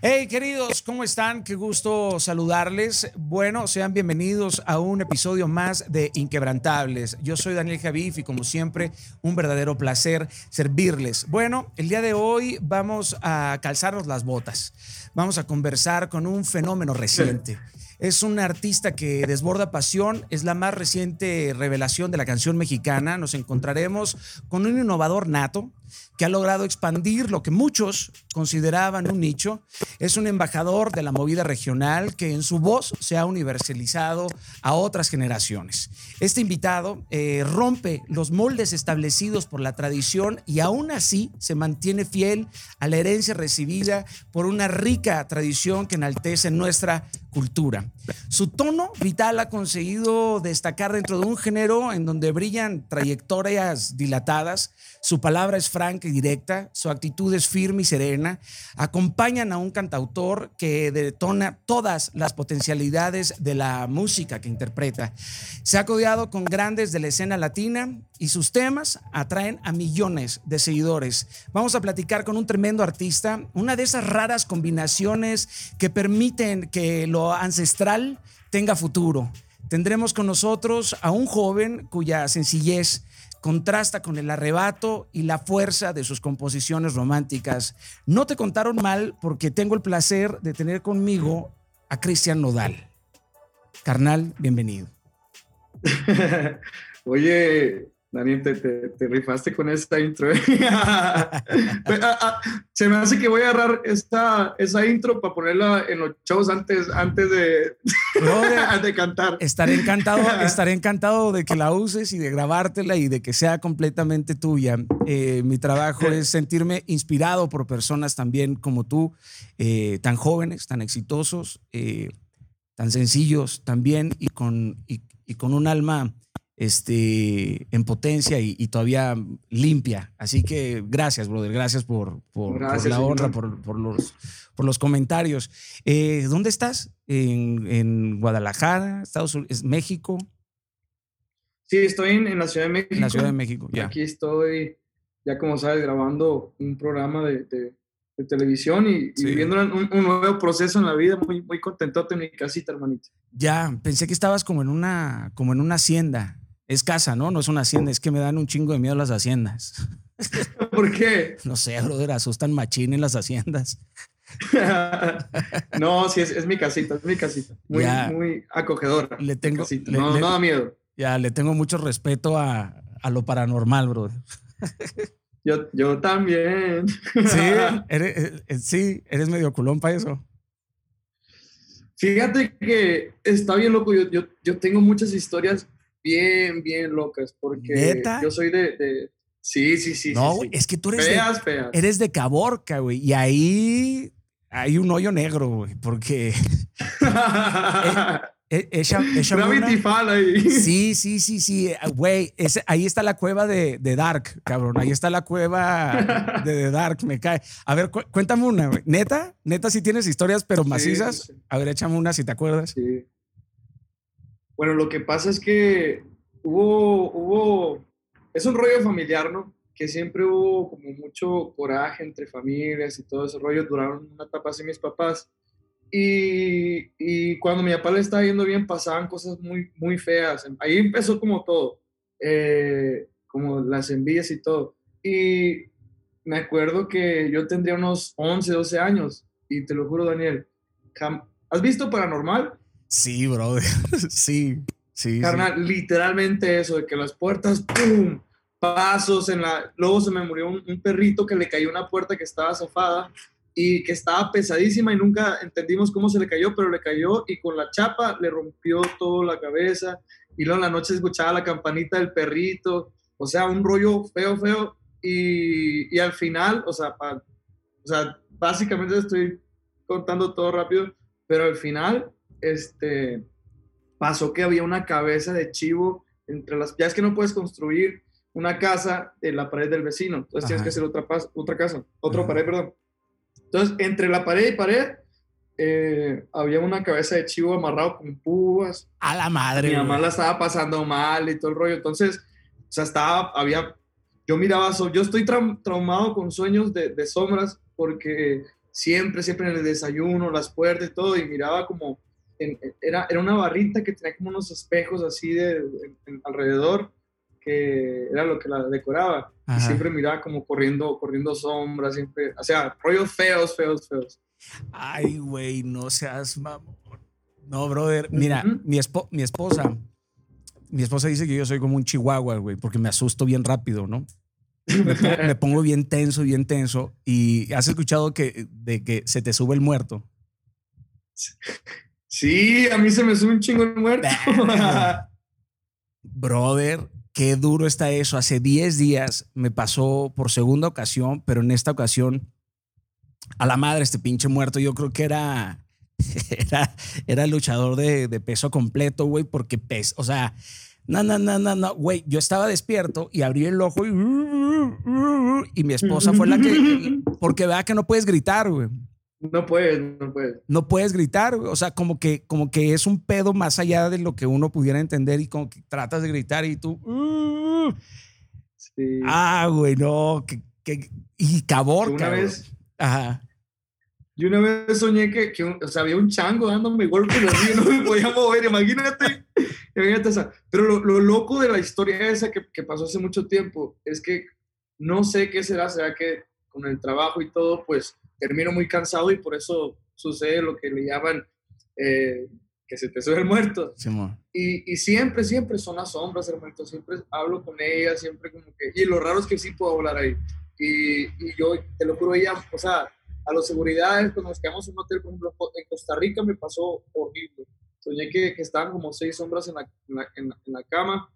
Hey queridos, ¿cómo están? Qué gusto saludarles. Bueno, sean bienvenidos a un episodio más de Inquebrantables. Yo soy Daniel Javif y como siempre, un verdadero placer servirles. Bueno, el día de hoy vamos a calzarnos las botas. Vamos a conversar con un fenómeno reciente. Es un artista que desborda pasión, es la más reciente revelación de la canción mexicana. Nos encontraremos con un innovador nato que ha logrado expandir lo que muchos consideraban un nicho. Es un embajador de la movida regional que en su voz se ha universalizado a otras generaciones. Este invitado eh, rompe los moldes establecidos por la tradición y aún así se mantiene fiel a la herencia recibida por una rica tradición que enaltece nuestra cultura. Su tono vital ha conseguido destacar dentro de un género en donde brillan trayectorias dilatadas. Su palabra es franca y directa, su actitud es firme y serena. Acompañan a un cantautor que detona todas las potencialidades de la música que interpreta. Se ha codeado con grandes de la escena latina y sus temas atraen a millones de seguidores. Vamos a platicar con un tremendo artista, una de esas raras combinaciones que permiten que lo ancestral tenga futuro. Tendremos con nosotros a un joven cuya sencillez contrasta con el arrebato y la fuerza de sus composiciones románticas. No te contaron mal porque tengo el placer de tener conmigo a Cristian Nodal. Carnal, bienvenido. Oye, Daniel, te, rifaste con esta intro. ¿eh? Ah, ah, se me hace que voy a agarrar esta, esa intro para ponerla en los shows antes, antes de, de cantar. Estaré encantado, estaré encantado de que la uses y de grabártela y de que sea completamente tuya. Eh, mi trabajo es sentirme inspirado por personas también como tú, eh, tan jóvenes, tan exitosos, tan sencillos también y con, y con un alma este, en potencia y, todavía limpia. Así que gracias, brother. Gracias por, por, la honra, por, los, por los comentarios. Eh, ¿Dónde estás? ¿En, Guadalajara, Estados Unidos, México? Sí, estoy en, la Ciudad de México. En la Ciudad de México, ya. Aquí estoy, ya como sabes, grabando un programa de, televisión y, viviendo un, nuevo proceso en la vida. Muy, muy contentote en mi casita, hermanito. Ya, pensé que estabas como en una, como en una hacienda. Es casa, ¿no? No es una hacienda. Es que me dan un chingo de miedo las haciendas. ¿Por qué? No sé, brother, asustan machín en las haciendas. no, sí, es, mi casita, es mi casita. Muy, muy acogedora. Le tengo, no, no da miedo. Ya, le tengo mucho respeto a, lo paranormal, brother. Yo, yo también. Sí, eres, eh, sí, eres medio culón para eso. Fíjate que está bien loco. Yo, yo, yo tengo muchas historias bien, bien locas, porque yo soy de, Sí, sí, sí. No, es que tú eres de, eres de Caborca, güey, y ahí hay un hoyo negro, güey, porque... e, e, Gravity ahí. Sí, sí, sí, sí, güey, ahí está la cueva de, Dark, cabrón, ahí está la cueva de, Dark, me cae. A ver, cuéntame una, güey. ¿Neta? ¿Neta si tienes historias pero macizas? A ver, échame una si te acuerdas. Sí. Bueno, lo que pasa es que hubo, hubo, es un rollo familiar, ¿no? Que siempre hubo como mucho coraje entre familias y todo ese rollo. Duraron una etapa así mis papás. Y, y, cuando mi papá le estaba yendo bien, pasaban cosas muy, muy feas. Ahí empezó como todo, eh, como las envidias y todo. Y me acuerdo que yo tendría unos 11, 12 años. Y te lo juro, Daniel, ¿has visto Paranormal? Sí, brother. sí, sí. Carnal, literalmente eso, de que las puertas, ¡pum! Pasos en la. Luego se me murió un, perrito que le cayó una puerta que estaba zafada y que estaba pesadísima y nunca entendimos cómo se le cayó, pero le cayó y con la chapa le rompió toda la cabeza. Y luego en la noche escuchaba la campanita del perrito. O sea, un rollo feo, feo. Y, y al final, o sea, o sea, básicamente estoy contando todo rápido, pero al final este, pasó que había una cabeza de chivo entre las... Ya es que no puedes construir una casa en la pared del vecino, entonces tienes que hacer otra, otra casa, otra pared, perdón. Entonces, entre la pared y pared, eh, había una cabeza de chivo amarrado con púas. A la madre. Mi mamá la estaba pasando mal y todo el rollo. Entonces, o sea, estaba, había, yo miraba, yo estoy traumado con sueños de, de, sombras porque siempre, siempre en el desayuno, las puertas y todo, y miraba como, era, era una barrita que tenía como unos espejos así de, alrededor, que era lo que la decoraba. Y siempre miraba como corriendo, corriendo sombras, siempre, o sea, rollos feos, feos, feos. Ay, güey, no seas mamón. No, brother, mira, mi, mi esposa, mi esposa dice que yo soy como un chihuahua, güey, porque me asusto bien rápido, ¿no? Me pongo, bien tenso, bien tenso. Y has escuchado que, de que se te sube el muerto. Sí, a mí se me sube un chingo el muerto. Brother, qué duro está eso. Hace 10 días me pasó por segunda ocasión, pero en esta ocasión, a la madre, este pinche muerto, yo creo que era, era, era luchador de, peso completo, güey, porque pes, o sea, no, no, no, no, no, güey, yo estaba despierto y abrí el ojo y, y mi esposa fue la que, porque vea que no puedes gritar, güey. No puedes, no puedes. No puedes gritar, o sea, como que, como que es un pedo más allá de lo que uno pudiera entender y como que tratas de gritar y tú... Sí. Ah, güey, no, que, que y cabor. Una vez... Ajá. Yo una vez soñé que, que o sea, había un chango dándome golpes y no me podía mover, imagínate. Pero lo, lo, loco de la historia esa que, que, pasó hace mucho tiempo es que no sé qué será, será que con el trabajo y todo, pues termino muy cansado y por eso sucede lo que le llaman eh, que se te sube el muerto. y, y, siempre, siempre son las sombras, hermano. Siempre hablo con ella, siempre como que... Y lo raro es que sí puedo hablar ahí. Y, y yo, te lo juro, ella, o sea, a los seguridades, cuando nos quedamos en un hotel, por ejemplo, en Costa Rica me pasó horrible soñé que, que estaban como seis sombras en la, en la, en la, cama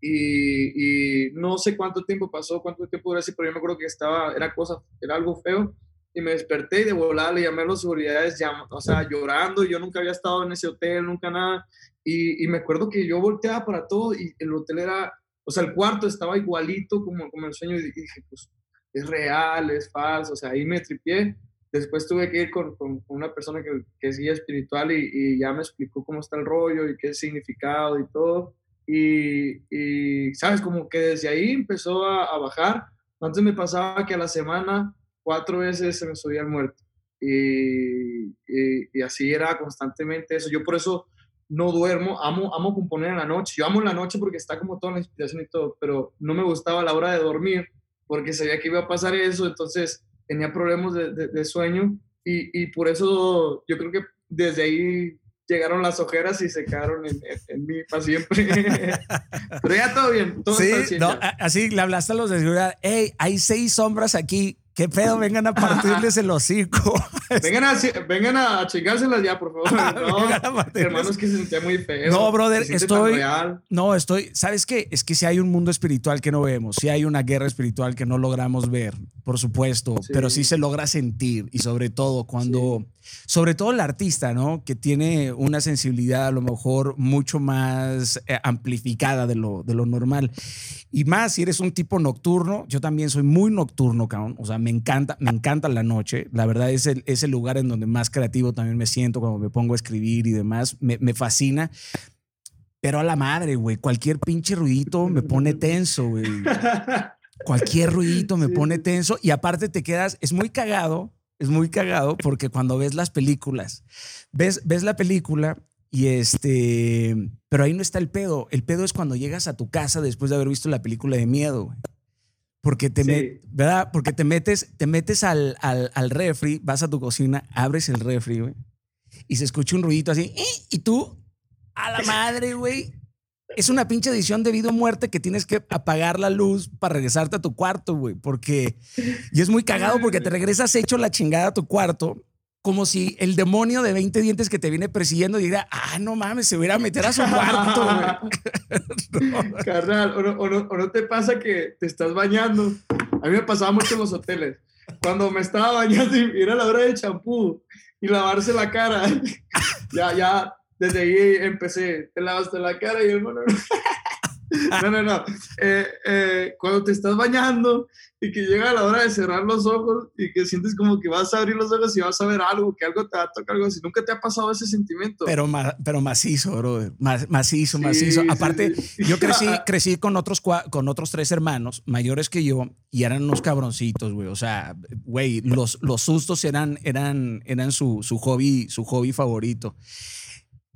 y, y, no sé cuánto tiempo pasó, cuánto tiempo duró así, pero yo me acuerdo que estaba, era cosa, era algo feo y me desperté y de volar le llamé a las seguridades, o sea, llorando, yo nunca había estado en ese hotel, nunca nada, y, y, me acuerdo que yo volteaba para todo y el hotel era, o sea, el cuarto estaba igualito como, como el sueño y dije, pues es real, es falso, o sea, ahí me tripié después tuve que ir con, con, una persona que, que es guía espiritual y, y, ya me explicó cómo está el rollo y qué significado y todo. Y, y sabes, como que desde ahí empezó a, a, bajar. Antes me pasaba que a la semana cuatro veces se me subía el muerto. Y, y, así era constantemente eso. Yo por eso no duermo, amo, amo componer en la noche. Yo amo la noche porque está como toda la inspiración y todo, pero no me gustaba la hora de dormir porque sabía que iba a pasar eso. Entonces tenía problemas de, de, sueño y, y, por eso yo creo que desde ahí llegaron las ojeras y se quedaron en, en, mí para siempre. Pero ya todo bien. Todo sí, no, así le hablaste a los de seguridad. Hey, hay seis sombras aquí. ¿Qué pedo? Vengan a partirles el hocico. vengan a, vengan a chingárselas ya, por favor. No, hermanos, que se sentía muy feo. No, brother, estoy. No, estoy. ¿Sabes qué? Es que si hay un mundo espiritual que no vemos, si hay una guerra espiritual que no logramos ver, por supuesto, pero sí se logra sentir y sobre todo cuando. Sobre todo el artista, ¿no? Que tiene una sensibilidad a lo mejor mucho más eh, amplificada de lo, de lo normal. Y más si eres un tipo nocturno, yo también soy muy nocturno, cabrón. O sea, me encanta, me encanta la noche. La verdad es el, es el lugar en donde más creativo también me siento cuando me pongo a escribir y demás. Me, me fascina. Pero a la madre, güey, cualquier pinche ruidito me pone tenso, güey. Cualquier ruidito me pone tenso y aparte te quedas, es muy cagado, es muy cagado porque cuando ves las películas, ves, ves la película y este, pero ahí no está el pedo. El pedo es cuando llegas a tu casa después de haber visto la película de miedo, Porque te, ¿verdad? Porque te metes, te metes al, al, al, refri, vas a tu cocina, abres el refri, güey, y se escucha un ruidito así, y tú, a la madre, güey, es una pinche edición de vida o muerte que tienes que apagar la luz para regresarte a tu cuarto, güey. Porque. Y es muy cagado porque te regresas hecho la chingada a tu cuarto. Como si el demonio de 20 dientes que te viene persiguiendo diga, ah, no mames, se hubiera a meter a su cuarto, güey. Carnal, o no, o no te pasa que te estás bañando. A mí me pasaba mucho en los hoteles. Cuando me estaba bañando y era la hora del champú y lavarse la cara, ya, ya desde ahí empecé, te lavaste la cara y el mono. No, no, no. Eh, eh, cuando te estás bañando y que llega la hora de cerrar los ojos y que sientes como que vas a abrir los ojos y vas a ver algo, que algo te va a tocar, algo así. ¿Nunca te ha pasado ese sentimiento? Pero, pero macizo, bro. macizo, macizo. Aparte, yo crecí, crecí con otros, con otros tres hermanos mayores que yo y eran unos cabroncitos, güey. O sea, güey, los, los sustos eran, eran, eran su, su, hobby, su hobby favorito.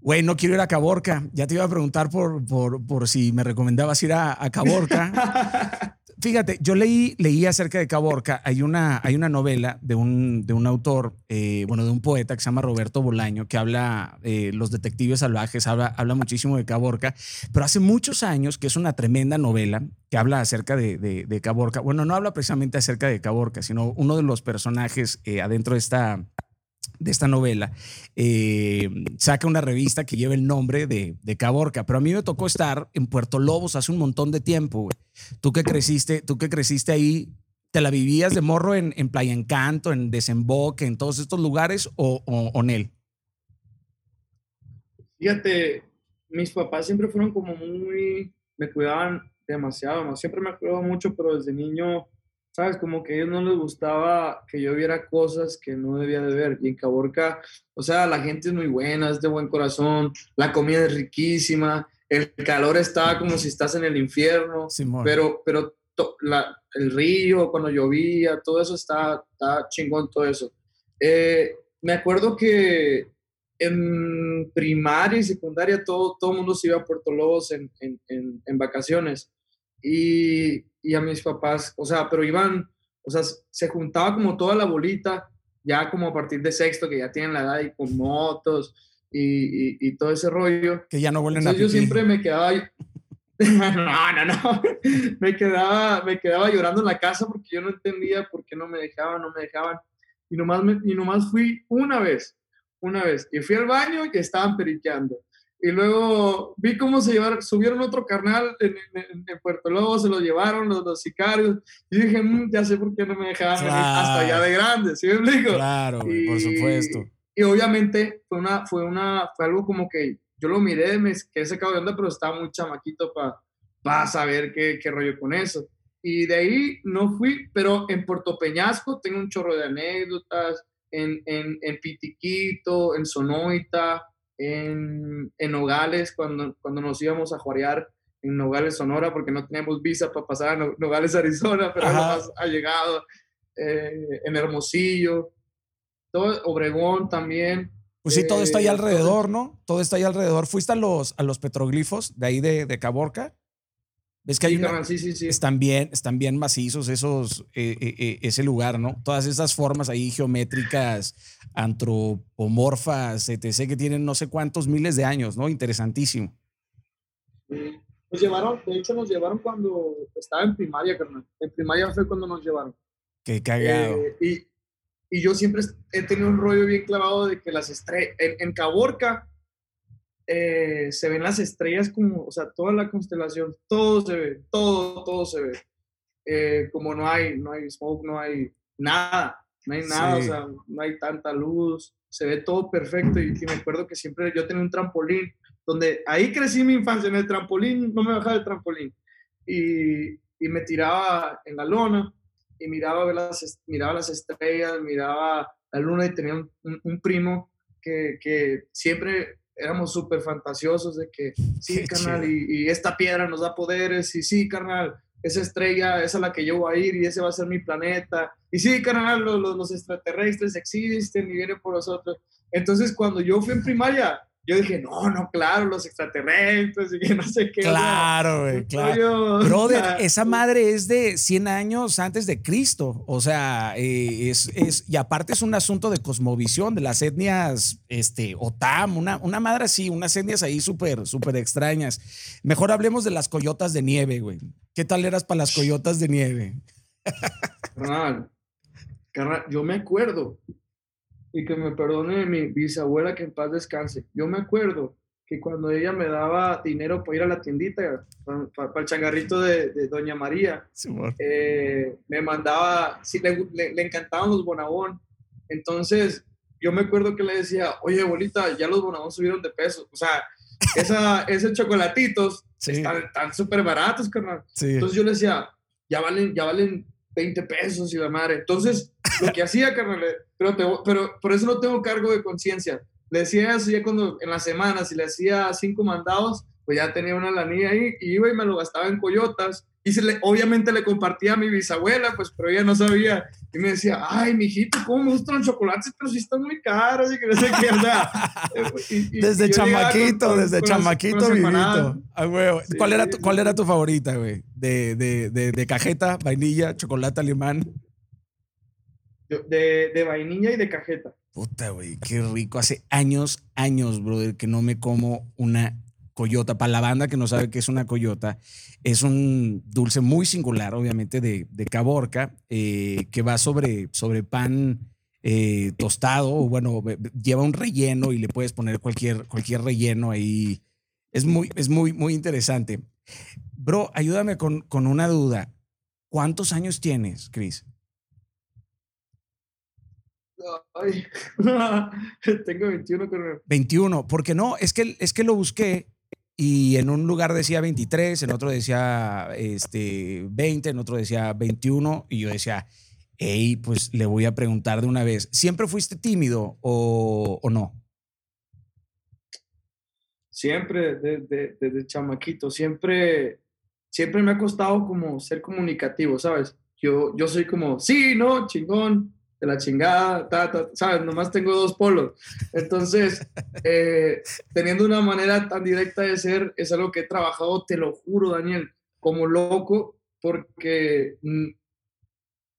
Güey, no quiero ir a Caborca. Ya te iba a preguntar por, por, por si me recomendabas ir a, a Caborca. Fíjate, yo leí, leí acerca de Caborca. Hay una, hay una novela de un, de un autor, eh, bueno, de un poeta que se llama Roberto Bolaño, que habla eh, Los Detectives Salvajes, habla, habla muchísimo de Caborca, pero hace muchos años, que es una tremenda novela que habla acerca de, de, Caborca. Bueno, no habla precisamente acerca de Caborca, sino uno de los personajes eh, adentro de esta, de esta novela, eh, saca una revista que lleva el nombre de, de, Caborca, pero a mí me tocó estar en Puerto Lobos hace un montón de tiempo. Tú que creciste, tú que creciste ahí, ¿te la vivías de morro en, Playa Encanto, en Desemboque, en todos estos lugares o, o, en él? Fíjate, mis papás siempre fueron como muy, me cuidaban demasiado, siempre me cuidaban mucho, pero desde niño ¿sabes? Como que a ellos no les gustaba que yo viera cosas que no debía de ver. Y en Caborca, o sea, la gente es muy buena, es de buen corazón, la comida es riquísima, el calor está como si estás en el infierno, pero, pero el río, cuando llovía, todo eso está, está chingón, todo eso. Eh, me acuerdo que en primaria y secundaria todo, todo el mundo se iba a Puerto Lobos en, en, en vacaciones. Y, y a mis papás, o sea, pero iban, o sea, se juntaba como toda la bolita, ya como a partir de sexto, que ya tienen la edad y con motos y, y, todo ese rollo. Que ya no vuelven a Yo siempre me quedaba, no, no, no, me quedaba, me quedaba llorando en la casa porque yo no entendía por qué no me dejaban, no me dejaban. Y nomás, me, y nomás fui una vez, una vez, y fui al baño y estaban periqueando. Y luego vi cómo se llevaron, subieron otro carnal en, Puerto Lobo, se lo llevaron los, sicarios. Y dije, mm, ya sé por qué no me dejaban hasta allá de grande, ¿sí me explico? Claro, por supuesto. Y obviamente fue, una, fue, una, fue algo como que yo lo miré, me quedé secado de onda, pero estaba muy chamaquito para pa saber qué, qué rollo con eso. Y de ahí no fui, pero en Puerto Peñasco tengo un chorro de anécdotas, en, en, en Pitiquito, en Sonoita, en, en Nogales cuando, cuando nos íbamos a juarear en Nogales, Sonora, porque no teníamos visa para pasar a Nogales, Arizona, pero ha llegado eh, en Hermosillo, todo, Obregón también. Pues sí, todo está ahí eh, alrededor, ¿no? Todo está ahí alrededor. ¿Fuiste a los, a los petroglifos de ahí de, de Caborca? ¿Ves que hay sí, sí, sí, Están bien, están bien macizos esos, eh, eh, eh, ese lugar, ¿no? Todas esas formas ahí geométricas, antropomorfas, etc., que tienen no sé cuántos miles de años, ¿no? Interesantísimo. Nos llevaron, de hecho nos llevaron cuando estaba en primaria, carnal. En primaria fue cuando nos llevaron. Qué cagado. y, y, yo siempre he tenido un rollo bien clavado de que las estrellas, en, en Caborca, eh, se ven las estrellas como, o sea, toda la constelación, todo se ve, todo, todo se ve. Eh, como no hay, no hay smoke, no hay nada, no hay nada, o sea, no hay tanta luz, se ve todo perfecto. Y, me acuerdo que siempre yo tenía un trampolín, donde ahí crecí mi infancia, en el trampolín, no me bajaba del trampolín. Y, y me tiraba en la lona y miraba las, miraba las estrellas, miraba la luna y tenía un, un primo que, que siempre éramos súper fantasiosos de que sí, carnal, y, esta piedra nos da poderes, y sí, carnal, esa estrella, esa es la que yo voy a ir y ese va a ser mi planeta. Y sí, carnal, los, los extraterrestres existen y vienen por nosotros. Entonces, cuando yo fui en primaria, yo dije, no, no, claro, los extraterrestres y que no sé qué. Claro, güey, claro. Brother, esa madre es de 100 años antes de Cristo. O sea, eh, es, es, y aparte es un asunto de cosmovisión, de las etnias, este, Otam, una, una madre así, unas etnias ahí súper, súper extrañas. Mejor hablemos de las coyotas de nieve, güey. ¿Qué tal eras para las coyotas de nieve? Carnal, carnal, yo me acuerdo y que me perdone mi bisabuela que en paz descanse. Yo me acuerdo que cuando ella me daba dinero para ir a la tiendita, para, el changarrito de, Doña María, eh, me mandaba, sí, le, le, encantaban los Bonabón. Entonces, yo me acuerdo que le decía, oye, abuelita, ya los Bonabón subieron de peso. O sea, esa, esos chocolatitos están súper baratos, carnal. Entonces yo le decía, ya valen, ya valen 20 pesos y la madre. Entonces, lo que hacía, carnal, pero, pero por eso no tengo cargo de conciencia. Le decía eso ya cuando en la semana, si le hacía cinco mandados, pues ya tenía una lanilla ahí, y iba y me lo gastaba en coyotas. Y se le, obviamente le compartía a mi bisabuela, pues, pero ella no sabía. Y me decía, ay, mijito, ¿cómo me gustan los chocolates? Pero si están muy caros y que no sé qué, desde chamaquito, desde chamaquito, vivito. ¿Cuál, era tu, ¿Cuál era tu favorita, güey? De, de, de, de, cajeta, vainilla, chocolate alemán. De, vainilla y de cajeta. Puta, güey, qué rico. Hace años, años, brother, que no me como una coyota. Para la banda que no sabe qué es una coyota, es un dulce muy singular, obviamente, de, de Caborca, eh, que va sobre, sobre pan eh, tostado, bueno, lleva un relleno y le puedes poner cualquier, cualquier relleno ahí. Es muy, es muy, muy interesante. Bro, ayúdame con, con una duda. ¿Cuántos años tienes, Chris? Ay, tengo 21, creo. 21, porque no, es que, es que lo busqué y en un lugar decía 23, en otro decía este, 20, en otro decía 21, y yo decía, hey, pues le voy a preguntar de una vez, ¿siempre fuiste tímido o, o no? Siempre, desde, desde chamaquito, siempre, siempre me ha costado como ser comunicativo, ¿sabes? Yo, yo soy como, sí, no, chingón, de la chingada, ta, ¿sabes? Nomás tengo dos polos. Entonces, eh, teniendo una manera tan directa de ser, es algo que he trabajado, te lo juro, Daniel, como loco, porque mm,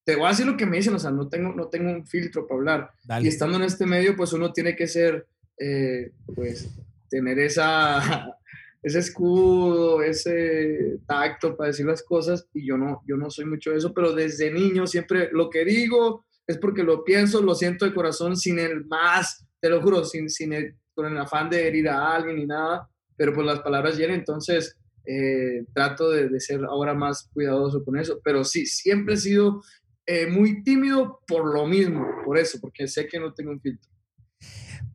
te voy a decir lo que me dicen, o sea, no tengo, no tengo un filtro para hablar. Y estando en este medio, pues uno tiene que ser, eh, pues, tener esa, ese escudo, ese tacto para decir las cosas, y yo no, yo no soy mucho de eso, pero desde niño siempre lo que digo, es porque lo pienso, lo siento de corazón sin el más, te lo juro, sin, sin el, con el afán de herir a alguien ni nada, pero pues las palabras llegan, entonces eh, trato de, ser ahora más cuidadoso con eso, pero sí, siempre he sido eh, muy tímido por lo mismo, por eso, porque sé que no tengo un filtro.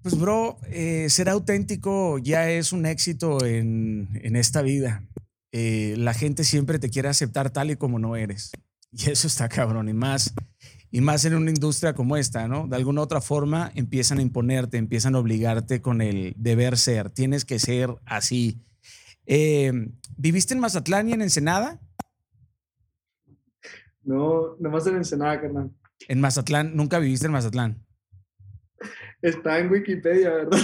Pues bro, eh, ser auténtico ya es un éxito en, en esta vida. la gente siempre te quiere aceptar tal y como no eres. Y eso está cabrón. Y más y más en una industria como esta, ¿no? De alguna otra forma empiezan a imponerte, empiezan a obligarte con el deber ser. Tienes que ser así. Eh, ¿Viviste en Mazatlán y en Ensenada? No, nomás en Ensenada, carnal. En Mazatlán, nunca viviste en Mazatlán. Está en Wikipedia, ¿verdad?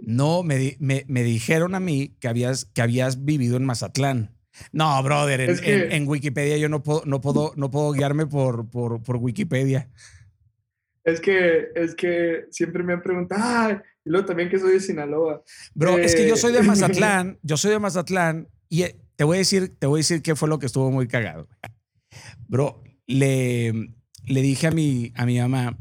No, me, me, me dijeron a mí que habías, que habías vivido en Mazatlán. No, brother, en, Wikipedia yo no puedo, no puedo, no puedo guiarme por, por, Wikipedia. Es que, es que siempre me han preguntado, y luego también que soy de Sinaloa. Bro, es que yo soy de eh, Mazatlán, yo soy de Mazatlán, y eh, te voy a decir, te voy a decir qué fue lo que estuvo muy cagado. Bro, le, le dije a mi, a mi mamá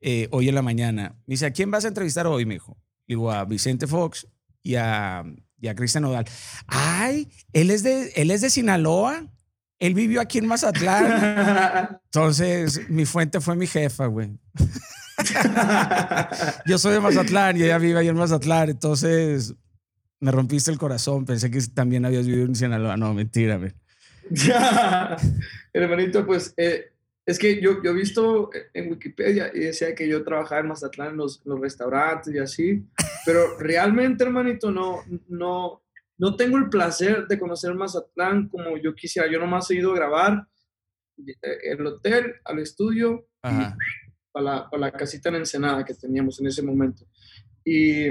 eh, hoy en la mañana, me dice, ¿a quién vas a entrevistar hoy, mi hijo? Digo, a Vicente Fox y a, y a Cristian Nodal. Ay, él es de, él es de Sinaloa. Él vivió aquí en Mazatlán. Entonces, mi fuente fue mi jefa, güey. Yo soy de Mazatlán y ella vive ahí en Mazatlán. Entonces, me rompiste el corazón. Pensé que también habías vivido en Sinaloa. No, mentira, güey. Ya, hermanito, pues eh, es que yo, yo he visto en Wikipedia y decía que yo trabajaba en Mazatlán en los, los restaurantes y así, pero realmente, hermanito, no, no, no tengo el placer de conocer Mazatlán como yo quisiera. Yo nomás he ido a grabar eh, el hotel, al estudio, para la, la, casita en Ensenada que teníamos en ese momento. Y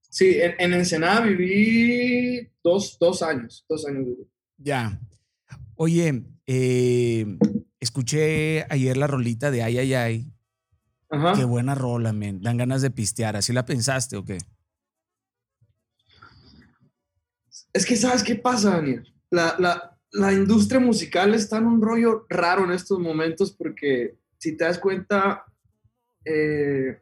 sí, en, Ensenada viví dos, dos años, dos años viví. Ya. Oye, eh, Escuché ayer la rolita de Ay, ay, ay. Ajá. Qué buena rola, men. Dan ganas de pistear. ¿Así la pensaste o qué? Es que, ¿sabes qué pasa, Daniel? La, la, la industria musical está en un rollo raro en estos momentos porque, si te das cuenta, eh,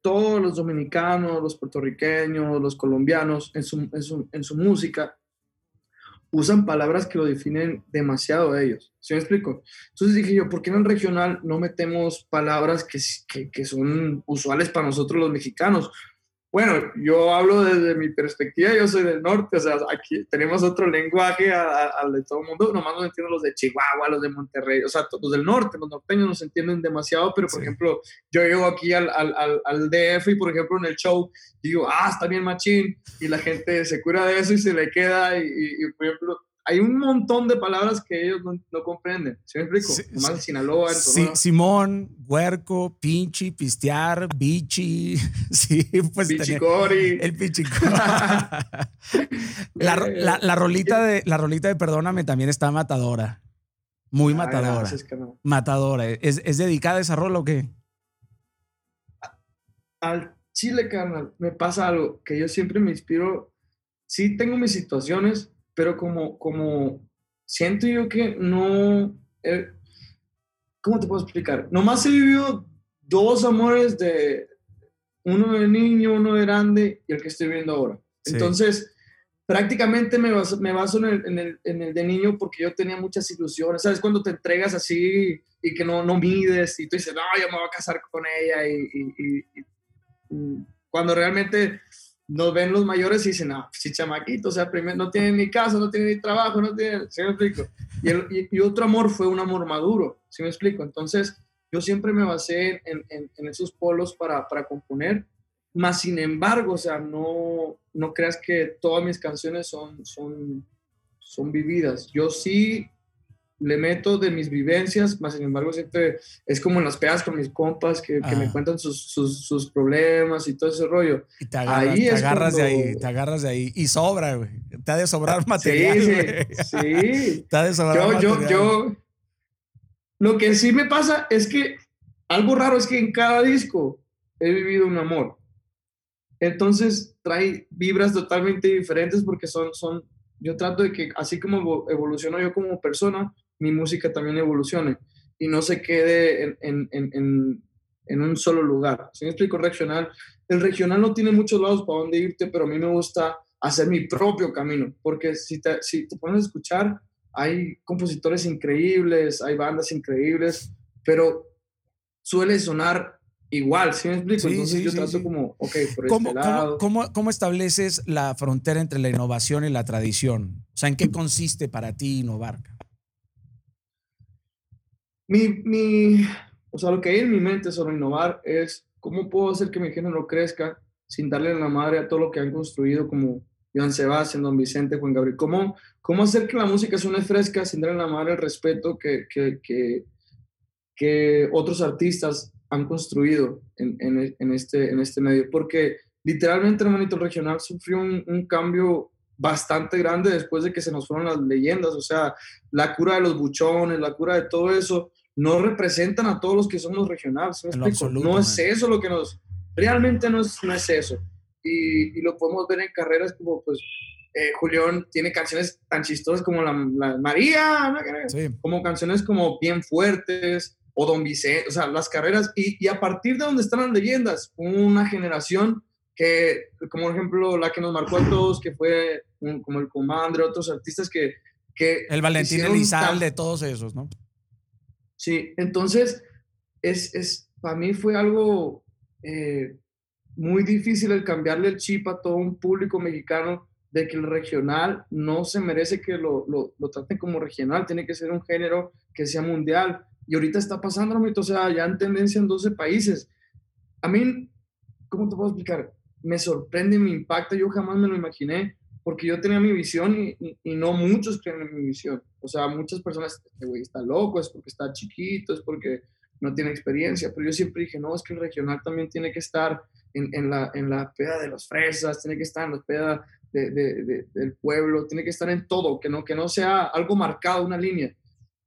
todos los dominicanos, los puertorriqueños, los colombianos, en su, en su, en su música, usan palabras que lo definen demasiado a ellos. ¿Sí me explico? Entonces dije yo, ¿por qué en el regional no metemos palabras que, que, son usuales para nosotros los mexicanos? Bueno, yo hablo desde mi perspectiva, yo soy del norte, o sea, aquí tenemos otro lenguaje al de todo el mundo, nomás nos entienden los de Chihuahua, los de Monterrey, o sea, los del norte, los norteños nos entienden demasiado, pero por ejemplo, yo llego aquí al, al, al, DF y por ejemplo en el show digo, ah, está bien machín, y la gente se cura de eso y se le queda, y, y por ejemplo, hay un montón de palabras que ellos no, comprenden. ¿Sí me explico? Sí, en Sinaloa, en Simón, huerco, pinchi, pistear, bichi. Sí, pues. Pichicori. El pichicori. la, la, la, rolita de, la rolita de Perdóname también está matadora. Muy matadora. Matadora. ¿Es, ¿Es dedicada esa rola o qué? Al chile, carnal, me pasa algo que yo siempre me inspiro. Sí, tengo mis situaciones, pero como, como siento yo que no, eh, ¿cómo te puedo explicar? Nomás he vivido dos amores de uno de niño, uno de grande y el que estoy viendo ahora. Entonces, prácticamente me baso, me baso en, el, en, el, en, el, de niño porque yo tenía muchas ilusiones. ¿Sabes? Cuando te entregas así y que no, no mides y tú dices, no, yo me voy a casar con ella y, y, y cuando realmente nos ven los mayores y dicen, no, si chamaquito, o sea, primero no tiene ni casa, no tiene ni trabajo, no tiene, ¿sí me explico? Y, el, y, otro amor fue un amor maduro, ¿sí me explico? Entonces, yo siempre me basé en, en, en esos polos para, para, componer, más sin embargo, o sea, no, no creas que todas mis canciones son, son, son vividas. Yo sí le meto de mis vivencias, más sin embargo siempre es como en las pedas con mis compas que, que me cuentan sus, sus, sus, problemas y todo ese rollo. Y te agarras, ahí te agarras de ahí, te agarras de ahí y sobra, güey. Te ha de sobrar material. Sí, sí. sí. Te ha de sobrar yo, material. Yo, yo, lo que sí me pasa es que algo raro es que en cada disco he vivido un amor. Entonces trae vibras totalmente diferentes porque son, son, yo trato de que así como evoluciono yo como persona, mi música también evolucione y no se quede en, en, en, en un solo lugar. Si me explico regional, el regional no tiene muchos lados para dónde irte, pero a mí me gusta hacer mi propio camino, porque si te, si te pones a escuchar, hay compositores increíbles, hay bandas increíbles, pero suele sonar igual, ¿sí me explico? Sí, Entonces sí, yo trato como, ok, por ¿Cómo, este cómo- lado. cómo- cómo estableces la frontera entre la innovación y la tradición? O sea, ¿en qué consiste para ti innovar? Mi, mi, o sea, lo que hay en mi mente sobre innovar es cómo puedo hacer que mi género crezca sin darle la madre a todo lo que han construido como Joan Sebastián, Don Vicente, Juan Gabriel. ¿Cómo, cómo hacer que la música suene fresca sin darle la madre el respeto que, que, que, otros artistas han construido en, en, en este, en este medio? Porque literalmente, el regional sufrió un, un cambio bastante grande después de que se nos fueron las leyendas, o sea, la cura de los buchones, la cura de todo eso, no representan a todos los que somos regionales. no es eso lo que nos, realmente no es, no es eso. Y, y lo podemos ver en carreras como, pues, eh, Julián tiene canciones tan chistosas como la, la María, ¿no? Sí. como canciones como bien fuertes o Don Vicente, o sea, las carreras y, y a partir de donde están las leyendas, una generación que, como por ejemplo la que nos marcó a todos, que fue un- como el Comandre, otros artistas que... que El Valentín Elizalde, tan- todos esos, ¿no? Sí, entonces, es, es, para mí fue algo eh, muy difícil el cambiarle el chip a todo un público mexicano de que el regional no se merece que lo, lo, traten como regional, tiene que ser un género que sea mundial. Y ahorita está pasando, o sea, ya en tendencia en 12 países. A mí, ¿cómo te puedo explicar? Me sorprende, me impacta, yo jamás me lo imaginé, porque yo tenía mi visión y, y- y no muchos creen en mi visión. O sea, muchas personas, este güey está loco, es porque está chiquito, es porque no tiene experiencia, pero yo siempre dije, no, es que el regional también tiene que estar en, en la, en la peda de los fresas, tiene que estar en la peda de- de- de- del pueblo, tiene que estar en todo, que no, que no sea algo marcado, una línea.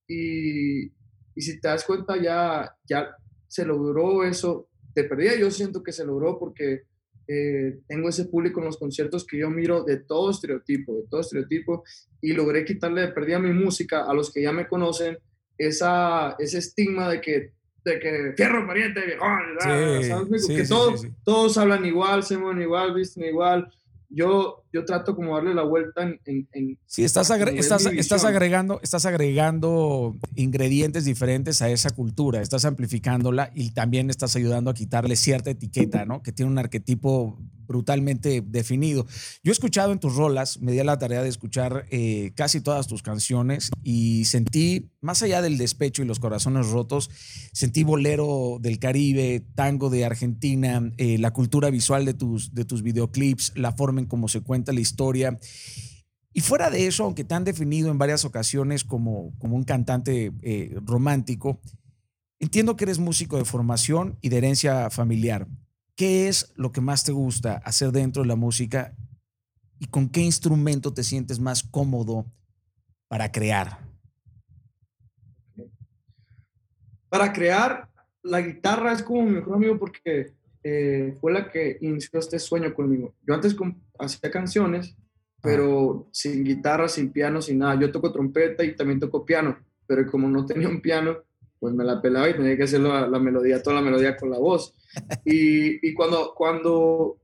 Y, y si te das cuenta, ya, ya se logró eso. De perdida yo siento que se logró porque eh, tengo ese público en los conciertos que yo miro de todo estereotipo, de todo estereotipo, y logré quitarle de perdida mi música a los que ya me conocen, esa, ese estigma de que, de que fierro pariente, viejón, Sí, ¿sabes? sí, que sí, todo- sí, sí. todos hablan igual, se mueven igual, visten igual. Yo, yo trato como darle la vuelta en... en, en- Sí, estás, agre- estás, estás, agregando, estás agregando ingredientes diferentes a esa cultura, estás amplificándola y también estás ayudando a quitarle cierta etiqueta, ¿no? Que tiene un arquetipo brutalmente definido. Yo he escuchado en tus rolas, me di la tarea de escuchar eh, casi todas tus canciones y sentí, más allá del despecho y los corazones rotos, sentí bolero del Caribe, tango de Argentina, eh, la cultura visual de tus, de tus videoclips, la forma en cómo se cuenta la historia. Y fuera de eso, aunque te han definido en varias ocasiones como, como un cantante eh, romántico, entiendo que eres músico de formación y de herencia familiar. ¿Qué es lo que más te gusta hacer dentro de la música y con qué instrumento te sientes más cómodo para crear? Para crear, la guitarra es como mi mejor amigo porque eh, fue la que inició este sueño conmigo. Yo antes hacía canciones pero sin guitarra, sin piano, sin nada. Yo toco trompeta y también toco piano, pero como no tenía un piano, pues me la pelaba y tenía que hacer la, melodía, toda la melodía con la voz. Y, y cuando, cuando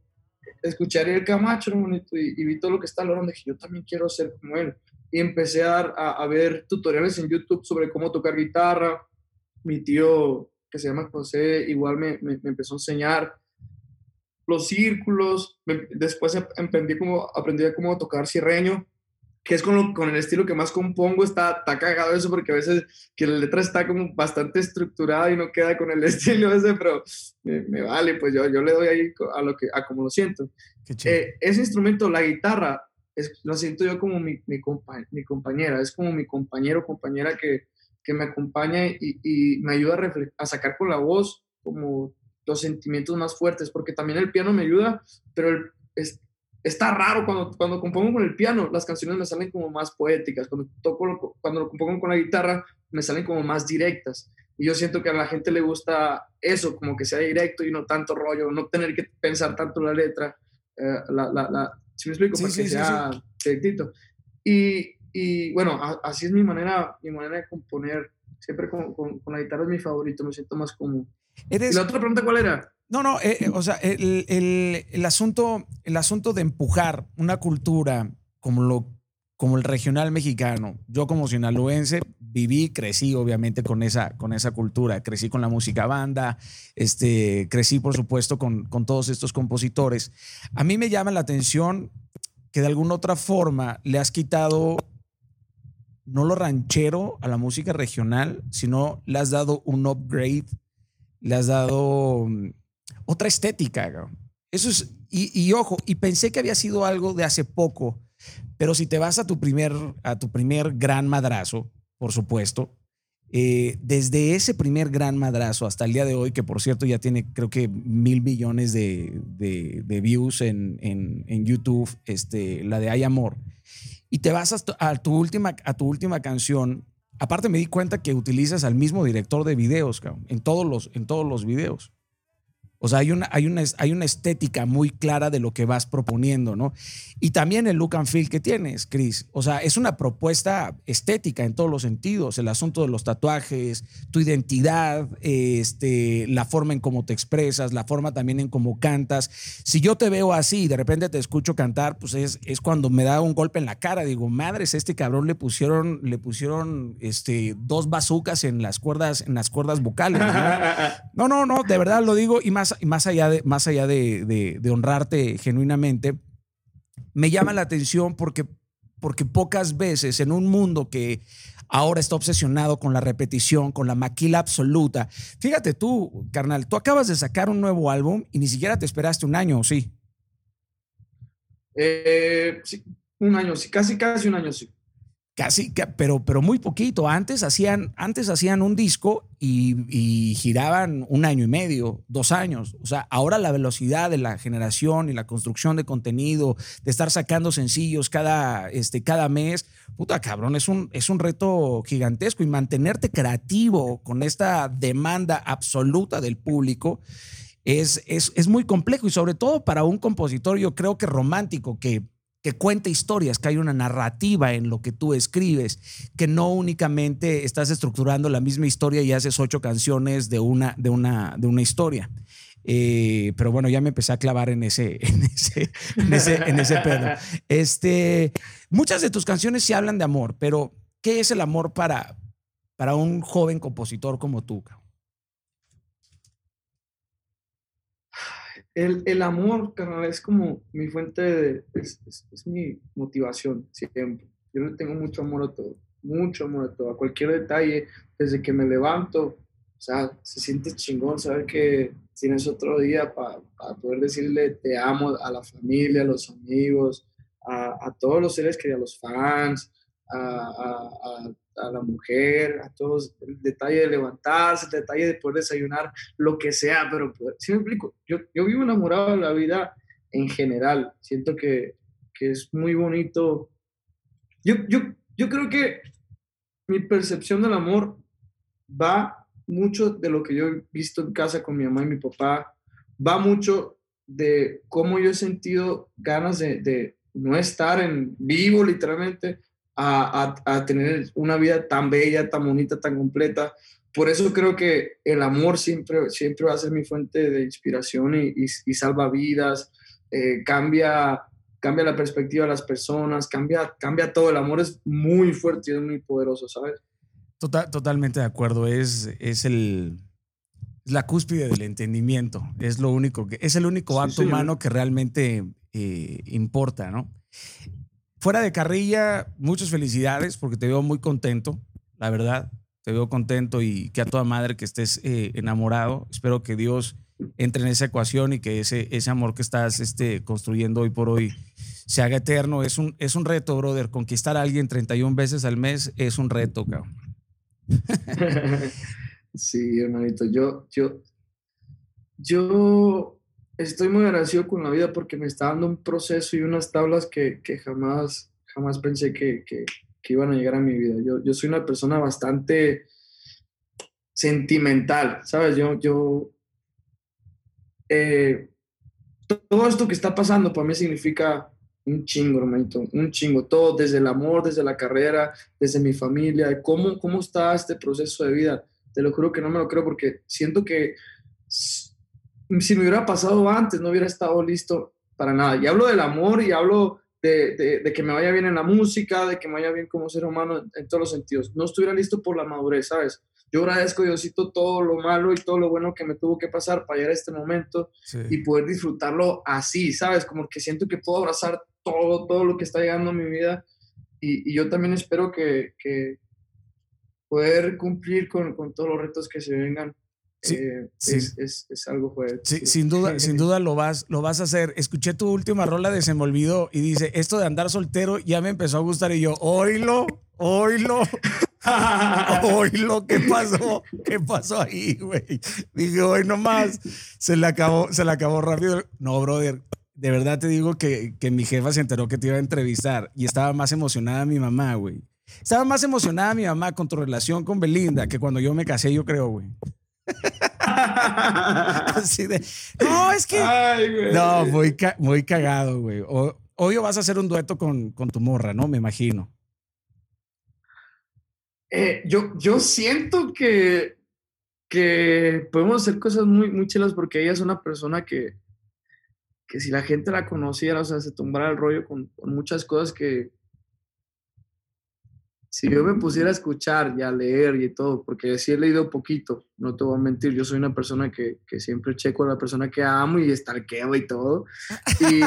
escuché a Ariel Camacho y, vi todo lo que está logrando, dije, yo también quiero ser como él. Y empecé a, a, ver tutoriales en YouTube sobre cómo tocar guitarra. Mi tío, que se llama José, igual me, me, me empezó a enseñar los círculos, después aprendí cómo, aprendí cómo tocar cierreño, que es con, con el estilo que más compongo, está, está cagado eso porque a veces que la letra está como bastante estructurada y no queda con el estilo ese, pero me, vale, pues yo, yo le doy ahí a, lo que, a como lo siento. Eh, ese instrumento, la guitarra, es, lo siento yo como mi, mi, mi compañera, es como mi compañero compañera que, que me acompaña y, y me ayuda a, a sacar con la voz como los sentimientos más fuertes, porque también el piano me ayuda, pero es, está raro cuando, cuando compongo con el piano, las canciones me salen como más poéticas, cuando, toco, cuando lo compongo con la guitarra, me salen como más directas. Y yo siento que a la gente le gusta eso, como que sea directo y no tanto rollo, no tener que pensar tanto la letra. Eh, la, la, la, ¿sí me explico? Sí, Para que sea directito. Y, y, bueno, así es mi manera, mi manera de componer. Siempre con, con, con la guitarra es mi favorito, me siento más como ¿Y la otra pregunta cuál era? No, no, eh, eh, o sea, el, el, el, asunto, el asunto de empujar una cultura como, lo, como el regional mexicano, yo como sinaloense viví, crecí obviamente con esa, con esa cultura, crecí con la música banda, este, crecí por supuesto con, con todos estos compositores. A mí me llama la atención que de alguna otra forma le has quitado no lo ranchero a la música regional, sino le has dado un upgrade le has dado mm, otra estética. Eso es, y, ojo, y pensé que había sido algo de hace poco, pero si te vas a tu primer, a tu primer gran madrazo, por supuesto, eh, desde ese primer gran madrazo hasta el día de hoy, que por cierto ya tiene creo que mil millones de, views en, en, YouTube, este, la de Hay Amor, y te vas a tu, última, a tu última canción, Aparte me di cuenta que utilizas al mismo director de videos, en todos los, en todos los videos. O sea, hay una, hay, una, hay una estética muy clara de lo que vas proponiendo, ¿no? Y también el look and feel que tienes, Chris. O sea, es una propuesta estética en todos los sentidos. El asunto de los tatuajes, tu identidad, este, la forma en cómo te expresas, la forma también en cómo cantas. Si yo te veo así y de repente te escucho cantar, pues es, es cuando me da un golpe en la cara. Digo, madres, este cabrón le pusieron, le pusieron este, dos bazucas en las cuerdas, en las cuerdas vocales. ¿no? no, no, no, de verdad lo digo. Y más más, allá, de, más allá de, honrarte genuinamente, me llama la atención porque, porque pocas veces en un mundo que ahora está obsesionado con la repetición, con la maquila absoluta. Fíjate tú, carnal, tú acabas de sacar un nuevo álbum y ni siquiera te esperaste un año, ¿o sí? Eh, sí, un año, sí, casi, casi un año, sí. Casi, pero, pero muy poquito. Antes hacían, antes hacían un disco y, giraban un año y medio, dos años. O sea, ahora la velocidad de la generación y la construcción de contenido, de estar sacando sencillos cada, este, cada mes, puta cabrón, es un, es un reto gigantesco. Y mantenerte creativo con esta demanda absoluta del público es, es, es muy complejo. Y sobre todo para un compositor, yo creo que romántico, que que cuenta historias, que hay una narrativa en lo que tú escribes, que no únicamente estás estructurando la misma historia y haces ocho canciones de una, de una, de una historia. Eh, pero bueno, ya me empecé a clavar en ese, en ese, en ese, en pedo. Este, muchas de tus canciones sí hablan de amor, pero ¿qué es el amor para, para un joven compositor como tú? El, el amor, carnal, es como mi fuente de, es, es, mi motivación siempre. Yo le tengo mucho amor a todo, mucho amor a todo, a cualquier detalle, desde que me levanto, o sea, se siente chingón saber que tienes otro día para poder decirle te amo a la familia, a los amigos, a, a todos los seres queridos, a los fans, a, a, a, la mujer, a todos, el detalle de levantarse, el detalle de poder desayunar, lo que sea, pero si me explico, yo, yo vivo enamorado de la vida en general, siento que, que es muy bonito. Yo, yo, yo creo que mi percepción del amor va mucho de lo que yo he visto en casa con mi mamá y mi papá, va mucho de cómo yo he sentido ganas de, de no estar en vivo literalmente, a, tener una vida tan bella, tan bonita, tan completa. Por eso creo que el amor siempre, siempre va a ser mi fuente de inspiración y, salva vidas, eh, cambia, cambia la perspectiva de las personas, cambia, cambia todo. El amor es muy fuerte y es muy poderoso, ¿sabes? Total, totalmente de acuerdo. Es, es el, la cúspide del entendimiento. Es lo único que es el único acto humano que realmente eh, importa, ¿no? Fuera de carrilla, muchas felicidades porque te veo muy contento, la verdad. Te veo contento y que a toda madre que estés eh, enamorado. Espero que Dios entre en esa ecuación y que ese, ese amor que estás este, construyendo hoy por hoy se haga eterno. Es un, es un reto, brother. Conquistar a alguien 31 veces al mes es un reto, cabrón. Sí, hermanito. Yo, yo, yo estoy muy agradecido con la vida porque me está dando un proceso y unas tablas que, que jamás, jamás pensé que, que, iban a llegar a mi vida. Yo, yo soy una persona bastante sentimental, ¿sabes? Yo, yo, eh, todo esto que está pasando para mí significa un chingo, hermanito, un chingo, todo, desde el amor, desde la carrera, desde mi familia, cómo, cómo está este proceso de vida. Te lo juro que no me lo creo porque siento que si me hubiera pasado antes, no hubiera estado listo para nada. Y hablo del amor y hablo de, de, que me vaya bien en la música, de que me vaya bien como ser humano en, todos los sentidos. No estuviera listo por la madurez, ¿sabes? Yo agradezco, Diosito, todo lo malo y todo lo bueno que me tuvo que pasar para llegar a este momento y poder disfrutarlo así, ¿sabes? Como que siento que puedo abrazar todo, todo lo que está llegando a mi vida y, y yo también espero que, que poder cumplir con, con todos los retos que se vengan Sí, eh, Es, es, algo fuerte. Sí, sin duda, sin duda lo vas, lo vas a hacer. Escuché tu última rola de Se me olvidó y dice, esto de andar soltero ya me empezó a gustar y yo, oílo, oílo. oílo, ¿qué pasó? ¿Qué pasó ahí, güey? Dije, hoy nomás, se le acabó, se le acabó rápido. No, brother, de verdad te digo que, que mi jefa se enteró que te iba a entrevistar y estaba más emocionada mi mamá, güey. Estaba más emocionada mi mamá con tu relación con Belinda que cuando yo me casé, yo creo, güey. Así de, no, es que. no, muy, muy cagado, güey. Obvio vas a hacer un dueto con, con tu morra, ¿no? Me imagino. Eh, yo, yo siento que, que podemos hacer cosas muy, muy chilas porque ella es una persona que, que si la gente la conociera, o sea, se tumbara el rollo con, con muchas cosas que, si yo me pusiera a escuchar y a leer y todo, porque sí he leído poquito, no te voy a mentir, yo soy una persona que, que siempre checo a la persona que amo y estalqueo y todo. Y,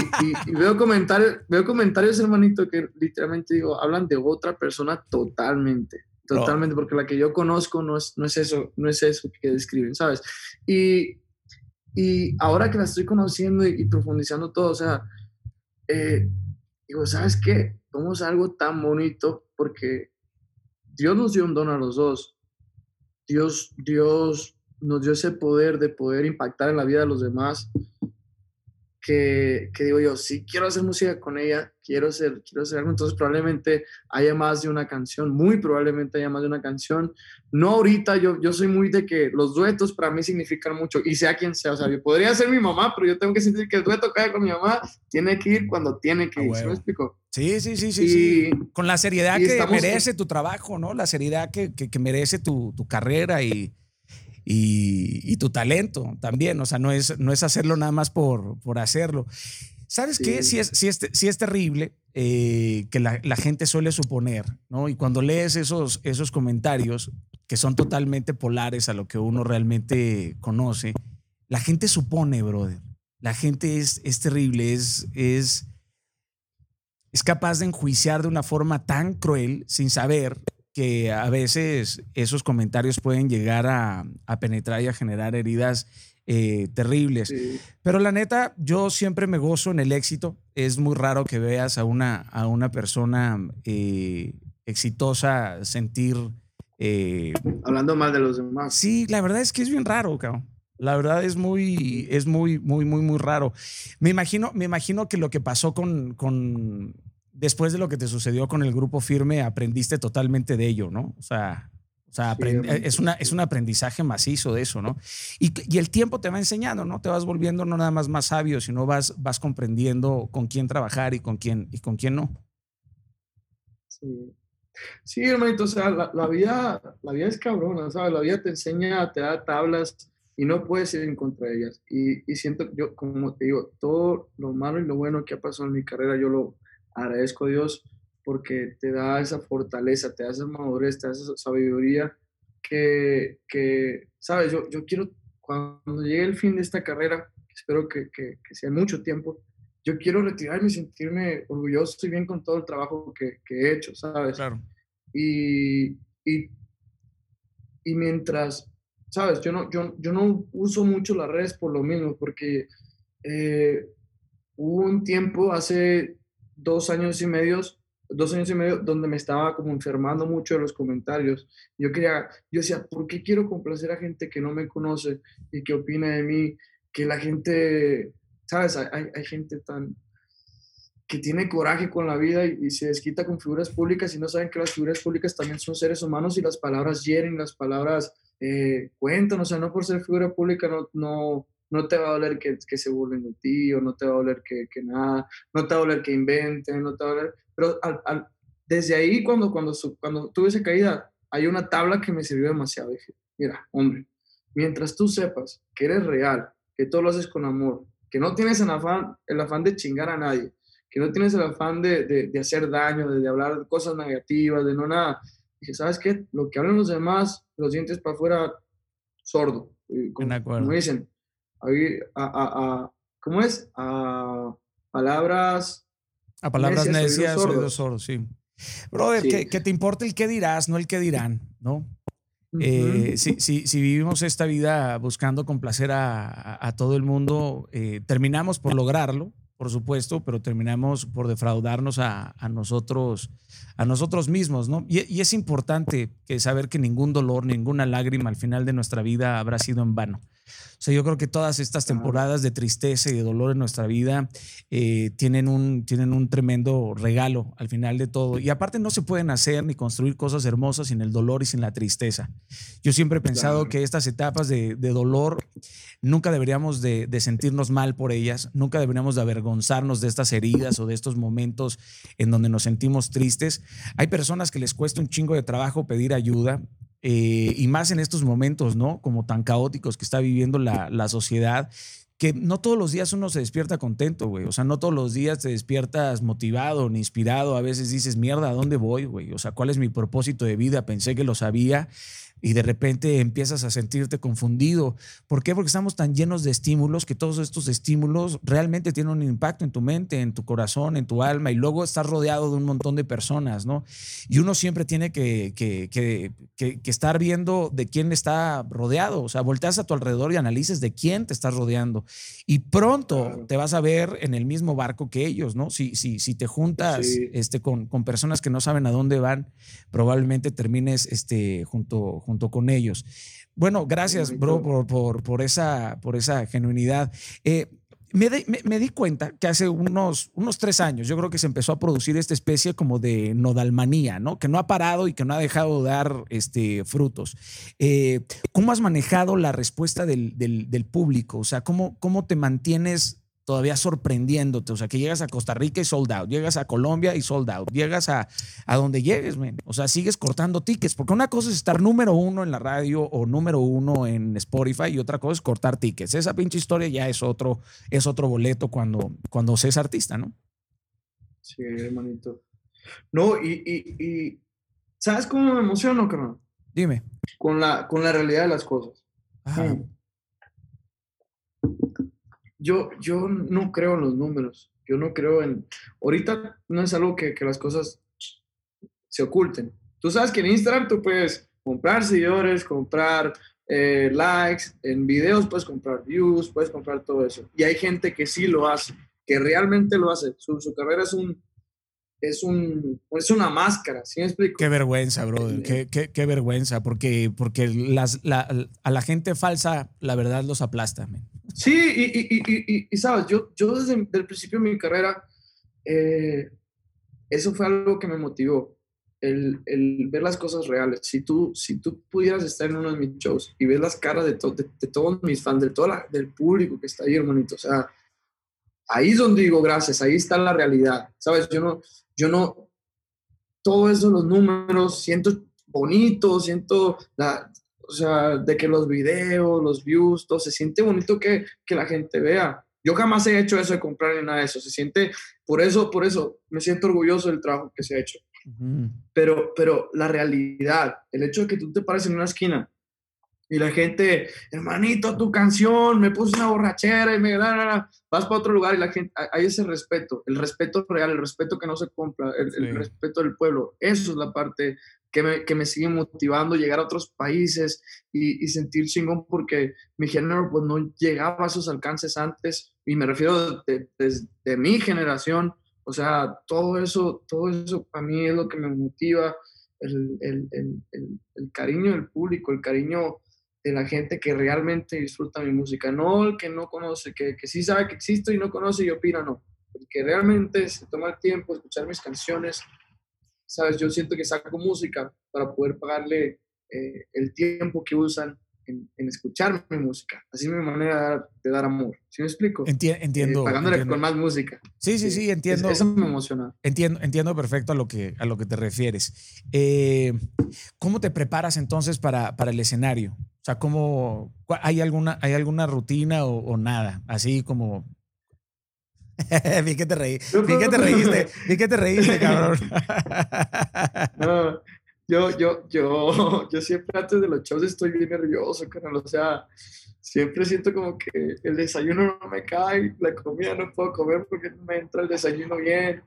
y, veo, comentarios, veo comentarios, hermanito, que literalmente digo, hablan de otra persona totalmente, totalmente, porque la que yo conozco no es, no es eso, no es eso que describen, ¿sabes? Y, y ahora que la estoy conociendo y, profundizando todo, o sea, eh, digo, ¿sabes qué? Somos algo tan bonito porque Dios nos dio un don a los dos. Dios, Dios nos dio ese poder de poder impactar en la vida de los demás. Que, que digo yo, si quiero hacer música con ella, quiero hacer, quiero hacer algo, entonces probablemente haya más de una canción, muy probablemente haya más de una canción. No ahorita, yo, yo soy muy de que los duetos para mí significan mucho, y sea quien sea, o sea, yo podría ser mi mamá, pero yo tengo que sentir que el dueto cae con mi mamá, tiene que ir cuando tiene que ir, ¿sí me explico? Sí, sí, sí, sí, sí. Con la seriedad que merece tu trabajo, ¿no? La seriedad que, que, merece tu, tu carrera y, y, y, tu talento también. O sea, no es, no es hacerlo nada más por, por hacerlo. ¿Sabes qué? Sí es, sí es, sí es terrible eh, que la, la, gente suele suponer, ¿no? Y cuando lees esos, esos comentarios que son totalmente polares a lo que uno realmente conoce, la gente supone, brother. La gente es, es terrible, es, es, es capaz de enjuiciar de una forma tan cruel sin saber que a veces esos comentarios pueden llegar a, a penetrar y a generar heridas eh, terribles. Sí. Pero la neta, yo siempre me gozo en el éxito. Es muy raro que veas a una, a una persona eh, exitosa sentir... eh, Hablando mal de los demás. sí, la verdad es que es bien raro, cabrón. La verdad es muy, es muy, muy, muy, muy raro. Me imagino, me imagino que lo que pasó con, con, después de lo que te sucedió con el grupo firme, aprendiste totalmente de ello, ¿no? O sea, o sea, Sí, es, una, es un aprendizaje macizo de eso, ¿no? Y, y el tiempo te va enseñando, ¿no? Te vas volviendo no nada más más sabio, sino vas, vas comprendiendo con quién trabajar y con quién, y con quién no. Sí. Sí, hermanito, o sea, la, la vida, la vida es cabrona, ¿sabes? La vida te enseña, te da tablas y no puedes ir en contra de ellas. Y, y siento, yo, como te digo, todo lo malo y lo bueno que ha pasado en mi carrera, yo lo agradezco a Dios porque te da esa fortaleza, te da esa madurez, te da esa sabiduría que, que ¿sabes? Yo, yo quiero, cuando llegue el fin de esta carrera, espero que, que, que sea mucho tiempo, yo quiero retirarme y sentirme orgulloso y bien con todo el trabajo que, que he hecho, ¿sabes? Claro. Y, y, y mientras, ¿sabes? Yo no, yo, yo no uso mucho las redes por lo mismo, porque eh, hubo un tiempo, hace dos años y medio, dos años y medio, donde me estaba como enfermando mucho de los comentarios. Yo quería, yo decía, ¿por qué quiero complacer a gente que no me conoce y que opina de mí? Que la gente, ¿sabes? Hay, hay, gente tan que tiene coraje con la vida y, y se desquita con figuras públicas y no saben que las figuras públicas también son seres humanos y las palabras hieren, las palabras eh, cuentan, o sea, no por ser figura pública no, no, no te va a doler que, que se burlen de ti o no te va a doler que, que nada, no te va a doler que inventen, no te va a doler, pero al, al, desde ahí cuando, cuando, cuando tuve esa caída, hay una tabla que me sirvió demasiado. Dije, mira, hombre, mientras tú sepas que eres real, que todo lo haces con amor, que no tienes el afán, el afán de chingar a nadie, que no tienes el afán de, de, de hacer daño, de, de hablar cosas negativas, de no nada. Dije, ¿sabes qué? Lo que hablan los demás, los dientes para afuera, sordo. Como, dicen, a, a, a- ¿cómo es? A palabras A palabras Necias, necias, sordos. oídos sordos, sí. Brother, Sí. que, que te importe el qué dirás, no el qué dirán, ¿no? Eh, si, si- si vivimos esta vida buscando complacer a, a- a todo el mundo, eh, terminamos por lograrlo, por supuesto, pero terminamos por defraudarnos a, nosotros, a nosotros mismos, ¿no? Y, y es importante que saber que ningún dolor, ninguna lágrima al final de nuestra vida habrá sido en vano. O sea, yo creo que todas estas temporadas de tristeza y de dolor en nuestra vida eh, tienen, un, tienen un tremendo regalo al final de todo. Y aparte no se pueden hacer ni construir cosas hermosas sin el dolor y sin la tristeza. Yo siempre he pensado Claro. que estas etapas de, de dolor nunca deberíamos de, de sentirnos mal por ellas, nunca deberíamos de avergonzarnos de estas heridas o de estos momentos en donde nos sentimos tristes. Hay personas que les cuesta un chingo de trabajo pedir ayuda. Eh, y más en estos momentos, ¿no? Como tan caóticos que está viviendo la, la sociedad, que no todos los días uno se despierta contento, güey. O sea, no todos los días te despiertas motivado ni inspirado. A veces dices, mierda, ¿a dónde voy, güey? O sea, ¿cuál es mi propósito de vida? Pensé que lo sabía y de repente empiezas a sentirte confundido. ¿Por qué? Porque estamos tan llenos de estímulos que todos estos estímulos realmente tienen un impacto en tu mente, en tu corazón, en tu alma y luego estás rodeado de un montón de personas, ¿no? Y uno siempre tiene que, que, que, que, que estar viendo de quién está rodeado. O sea, volteas a tu alrededor y analices de quién te estás rodeando. Y pronto Claro. te vas a ver en el mismo barco que ellos, ¿no? Si, si, si te juntas Sí. este, con, con personas que no saben a dónde van, probablemente termines este, junto, junto con ellos. Bueno, gracias, bro, por, por, por esa, por esa genuinidad. Eh, me, di- me- me di cuenta que hace unos, unos tres años, yo creo que se empezó a producir esta especie como de nodalmanía, ¿no? Que no ha parado y que no ha dejado de dar este, frutos. Eh, ¿Cómo has manejado la respuesta del, del- del público? O sea, ¿cómo, ¿cómo te mantienes todavía sorprendiéndote? O sea, que llegas a Costa Rica y sold out, llegas a Colombia y sold out, llegas a, a donde llegues, man. O sea, sigues cortando tickets, porque una cosa es estar número uno en la radio o número uno en Spotify y otra cosa es cortar tickets. Esa pinche historia ya es otro, es otro boleto cuando, cuando se es artista, ¿no? Sí, hermanito. No, y, y, y ¿sabes cómo me emociono, carnal? Dime. Con la, con la realidad de las cosas. Ajá. Mm. Yo, yo no creo en los números. Yo no creo en... Ahorita no es algo que, que las cosas se oculten. Tú sabes que en Instagram tú puedes comprar seguidores, comprar eh, likes, en videos puedes comprar views, puedes comprar todo eso. Y hay gente que sí lo hace, que realmente lo hace. Su, su carrera es un, es, un, es una máscara, ¿sí me explico? Qué vergüenza, brother, eh, qué, qué, vergüenza, porque, porque las, la, a la gente falsa la verdad los aplasta. Man. Sí, y, sabes, yo, yo desde el principio de mi carrera, eh, eso fue algo que me motivó, el, ver las cosas reales. Si tú, si tú pudieras estar en uno de mis shows y ver las caras de, to, de, todos mis fans, de todo del público que está ahí, hermanito, o sea, ahí es donde digo gracias, ahí está la realidad, ¿sabes? Yo no, yo no, todo eso, los números, siento bonito, siento la, o sea, de que los videos, los views, todo se siente bonito que, que la gente vea. Yo jamás he hecho eso de comprar ni nada de eso. Se siente, por eso, por eso me siento orgulloso del trabajo que se ha hecho. Uh -huh. Pero, pero la realidad, el hecho de que tú te pares en una esquina y la gente, hermanito, tu canción, me puse una borrachera y me, la, la, la, vas para otro lugar y la gente, hay ese respeto, el respeto real, el respeto que no se compra, el, sí. el respeto del pueblo. Eso es la parte que me, que me sigue motivando, llegar a otros países y, y, sentir chingón porque mi género pues no llegaba a esos alcances antes y me refiero desde de, de mi generación, o sea, todo eso, todo eso para mí es lo que me motiva, el, el, el, el cariño del público, el cariño de la gente que realmente disfruta mi música, no el que no conoce, que, que sí sabe que existo y no conoce y opina, no, el que realmente se toma el tiempo de escuchar mis canciones, sabes, yo siento que saco música para poder pagarle eh, el tiempo que usan en, en, escuchar mi música. Así es mi manera de dar, de dar amor. ¿Sí me explico? Enti entiendo. Eh, pagándole entiendo. con más música. Sí, sí, sí, entiendo. Eso me emociona. Entiendo, entiendo perfecto a lo que, a lo que te refieres. Eh, ¿Cómo te preparas entonces para, para el escenario? O sea, ¿cómo, hay, alguna, ¿hay alguna rutina o, o nada? Así como vi que te reí, vi que te reíste, vi que te reíste, cabrón. no, yo, yo, yo, yo siempre antes de los shows estoy bien nervioso, carnal. O sea, siempre siento como que el desayuno no me cae, la comida no puedo comer porque no me entra el desayuno bien.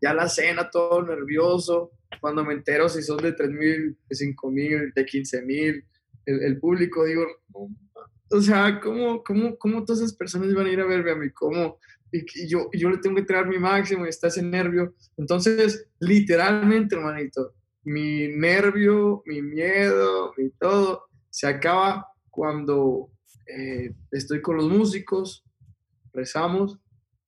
Ya la cena, todo nervioso. Cuando me entero si son de 3 mil, de 5 mil, de 15 mil, el, el, público, digo, o sea, ¿cómo, cómo, ¿cómo todas esas personas van a ir a verme a mí? ¿Cómo? y, yo, yo le tengo que traer mi máximo y está ese nervio. Entonces, literalmente, hermanito, mi nervio, mi miedo, mi todo, se acaba cuando eh, estoy con los músicos, rezamos,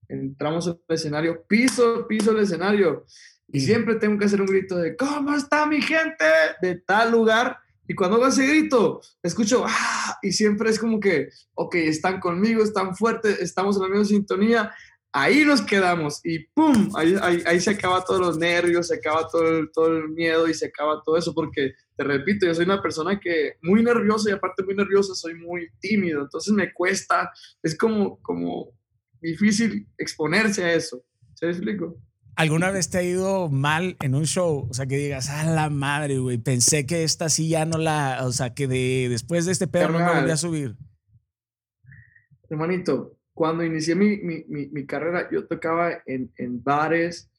entramos al escenario, piso, piso el escenario, y siempre tengo que hacer un grito de, ¿cómo está mi gente? De tal lugar. Y cuando hago ese grito, escucho, ¡ah! y siempre es como que, ok, están conmigo, están fuertes, estamos en la misma sintonía, ahí nos quedamos y ¡pum! Ahí, ahí, ahí, se acaba todos los nervios, se acaba todo el, todo el miedo y se acaba todo eso, porque te repito, yo soy una persona que muy nerviosa y aparte muy nerviosa, soy muy tímido, entonces me cuesta, es como, como difícil exponerse a eso. ¿Se me explico? ¿Alguna vez te ha ido mal en un show? O sea, que digas, a la madre, güey, pensé que esta sí ya no la, o sea, que de, después de este pedo no me volví a subir. Hermanito, cuando inicié mi, mi, mi, mi carrera, yo tocaba en, en, bares,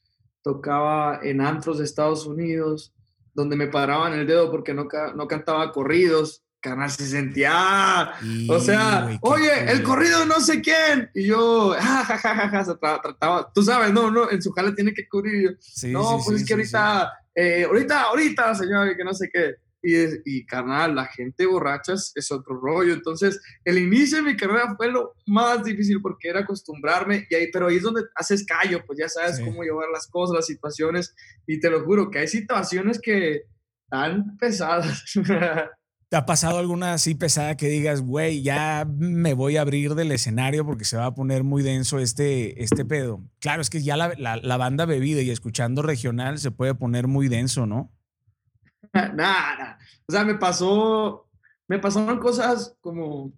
tocaba en antros de Estados Unidos, donde me paraban el dedo porque no, no cantaba corridos. Canal se sentía, o sea, wey, oye, el corrido no sé quién. Y yo, jajajaja, ja, ja, se trataba, tú sabes, no, no, en su jale tiene que cubrir. Sí, no, sí, pues es que ahorita, eh, ahorita, ahorita, señor, que no sé qué y, y carnal, la gente borracha es otro rollo. Entonces, el inicio de mi carrera fue lo más difícil porque era acostumbrarme, y ahí, pero ahí es donde haces callo, pues ya sabes sí. cómo llevar las cosas, las situaciones, y te lo juro que hay situaciones que están pesadas. ¿Te ha pasado alguna así pesada que digas, güey, ya me voy a abrir del escenario porque se va a poner muy denso este, este pedo? Claro, es que ya la, la, la banda bebida y escuchando regional se puede poner muy denso, ¿no? Nada, o sea, me pasó, me pasaron cosas como,